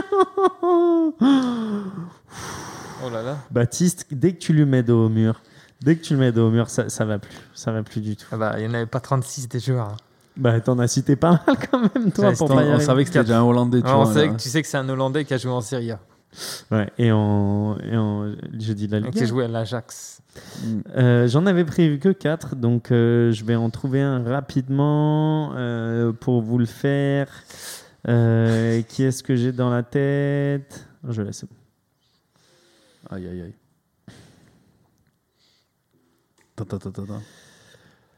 Oh là là. Baptiste, dès que tu lui mets dos au mur, dès que tu le mets dos au mur, ça, ça va plus. Ça va plus du tout. Ah bah, il n'y en avait pas 36 des joueurs. hein. Bah, t'en as cité pas mal quand même, toi, Ouais, pour c'était- pas y On arriver. savait que c'était déjà un Hollandais. Tu Ah, on vois, sait là. que tu sais que c'est un Hollandais qui a joué en Serie A. Ouais, et en, et en je dis la Donc, Ligue. j'ai joué à l'Ajax. Euh, J'en avais prévu que 4, donc euh, je vais en trouver un rapidement euh, pour vous le faire. Euh, qui est-ce que j'ai dans la tête? Je laisse. Aïe, aïe, aïe.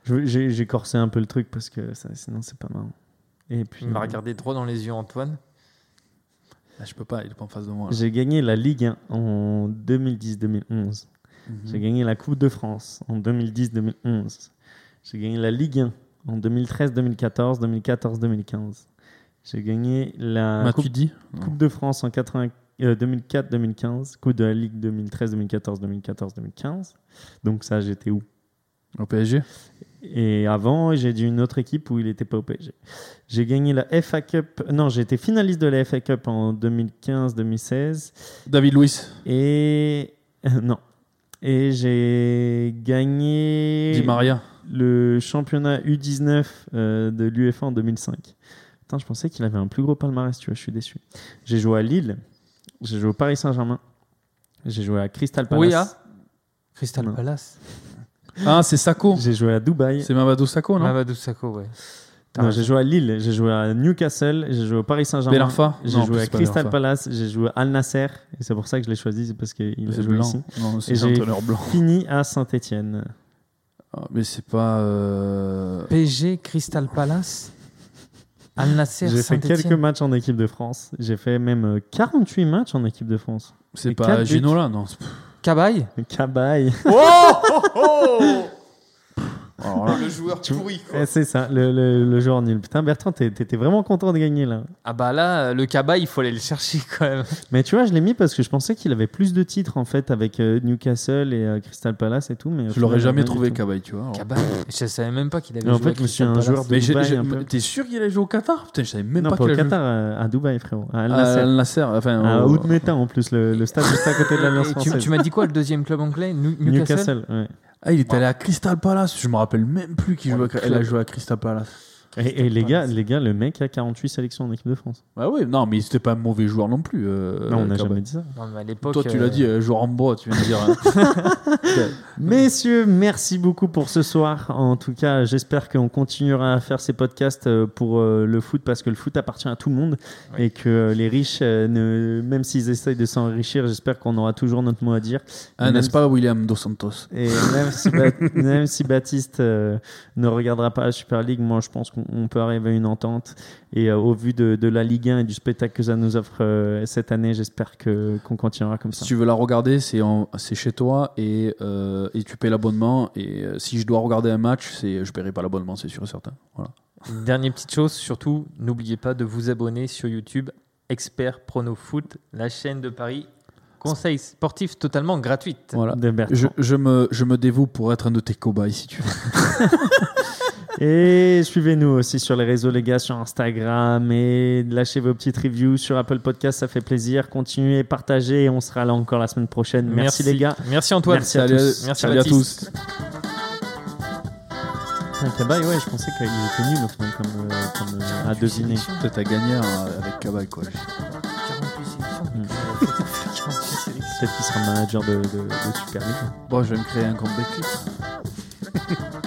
J'ai j'ai corsé un peu le truc parce que ça, sinon c'est pas marrant. Et puis Il m'a regardé droit dans les yeux, Antoine. Ah, je peux pas, il est pas en face de moi. là. j'ai gagné la Ligue 1 en 2010-2011. Mhm. J'ai gagné la Coupe de France en 2010-2011. J'ai gagné la Ligue 1 en 2013-2014, 2014-2015. J'ai gagné la Coupe, de France en 80 euh, 2004-2015, Coupe de la Ligue 2013-2014, 2014-2015. Donc ça, j'étais où Au PSG Et avant, j'ai dit une autre équipe où il n'était pas au PSG. J'ai gagné la FA Cup. Non, j'ai été finaliste de la FA Cup en 2015-2016. David Luiz, Et. non. Et j'ai gagné Di Maria. le championnat U19 euh, de l'UEFA en 2005. Putain, je pensais qu'il avait un plus gros palmarès, tu vois, je suis déçu. J'ai joué à Lille, j'ai joué au Paris Saint-Germain, j'ai joué à Crystal Palace, Oui, ah. Crystal Non. Palace. Ah, c'est Sako. j'ai joué à Dubaï, C'est Mamadou Sako, non? Mamadou Sakho, ouais. Non, j'ai joué à Lille, j'ai joué à Newcastle, j'ai joué au Paris Saint-Germain, j'ai joué à Crystal. Palace, j'ai joué à Al Nasser, et c'est pour ça que je l'ai choisi, c'est parce qu'il a joué blanc. ici. Non, Et c'est j'ai entraîneur blanc. fini à Saint-Etienne. Ah, mais c'est pas. euh, PSG, Crystal Palace, Al Nasser, J'ai fait quelques matchs en équipe de France. J'ai fait même euh, 48 matchs en équipe de France. C'est pas. Ginola, non. Cabaye Cabaye. Alors Le joueur pourri, Eh, c'est ça, le, le, le joueur nul. Putain, Bertrand, t'étais vraiment content de gagner là. Ah bah là, le Cabaye, il faut aller le chercher quand même. Mais tu vois, je l'ai mis parce que je pensais qu'il avait plus de titres en fait avec euh, Newcastle et euh, Crystal Palace et tout. Mais au je l'aurais jamais trouvé. Cabaye, tu vois. Cabaye Je savais même pas qu'il avait Mais en joué fait, à je me suis un Crystal joueur Palace. de Mais t'es sûr qu'il allait jouer au Qatar? Putain, je savais même Non, pas pas au qu'il allait Qatar, euh, à Dubaï, frérot. À Al. À Nasser. Al Nasser, enfin. À au- Oudmeta en plus, le, le stade juste à côté de l'Alliance Et tu, française. tu m'as dit quoi, le deuxième club anglais? Newcastle, Newcastle, ouais. Ah, il est allé à Crystal Palace. Je me rappelle même plus qu'il Oh, jouait à- elle a joué à Crystal Palace. Et, et les, gars, les gars, le mec a 48 sélections en équipe de France. Bah oui, non, mais c'était pas un mauvais joueur non plus. euh, non, on n'a jamais dit ça. Non, mais à l'époque. Toi, tu euh, l'as dit, euh, joueur en bois, tu viens de dire. hein. Messieurs, merci beaucoup pour ce soir. En tout cas, j'espère qu'on continuera à faire ces podcasts euh, pour euh, le foot parce que le foot appartient à tout le monde Oui. et que euh, les riches, euh, ne- même s'ils essayent de s'enrichir, j'espère qu'on aura toujours notre mot à dire. Ah, N'est-ce si- pas, William Dos Santos? Et même si, Ba- même si Baptiste euh, ne regardera pas la Super League, moi je pense qu'on on peut arriver à une entente. Et euh, au vu de, de la Ligue 1 et du spectacle que ça nous offre euh, cette année, j'espère que- qu'on continuera comme ça. Si tu veux la regarder, c'est chez toi et, euh, et tu payes l'abonnement. Et euh, si je dois regarder un match, c'est je paierai pas l'abonnement, c'est sûr et certain. Voilà. Une dernière petite chose, surtout, n'oubliez pas de vous abonner sur YouTube, Expert Prono Foot, la chaîne de Paris. Conseils sportifs totalement gratuites. voilà. De Bertrand. Je, je me, je me dévoue pour être un de tes cobayes si tu veux. Et suivez-nous aussi sur les réseaux, les gars, sur Instagram. Et lâchez vos petites reviews sur Apple Podcast, ça fait plaisir. Continuez, partagez. Et on sera là encore la semaine prochaine. Merci, les gars. Merci Antoine. Merci à Salut, tous. Merci salut à tous. Un cabaye, ouais, je pensais qu'il était nul au final comme, euh, comme, euh, à deviner. Peut-être à gagner avec Cabaye, quoi. 48 sélections peut-être qu'il sera manager de, de, Super Bon, je vais me créer un compte Betclic.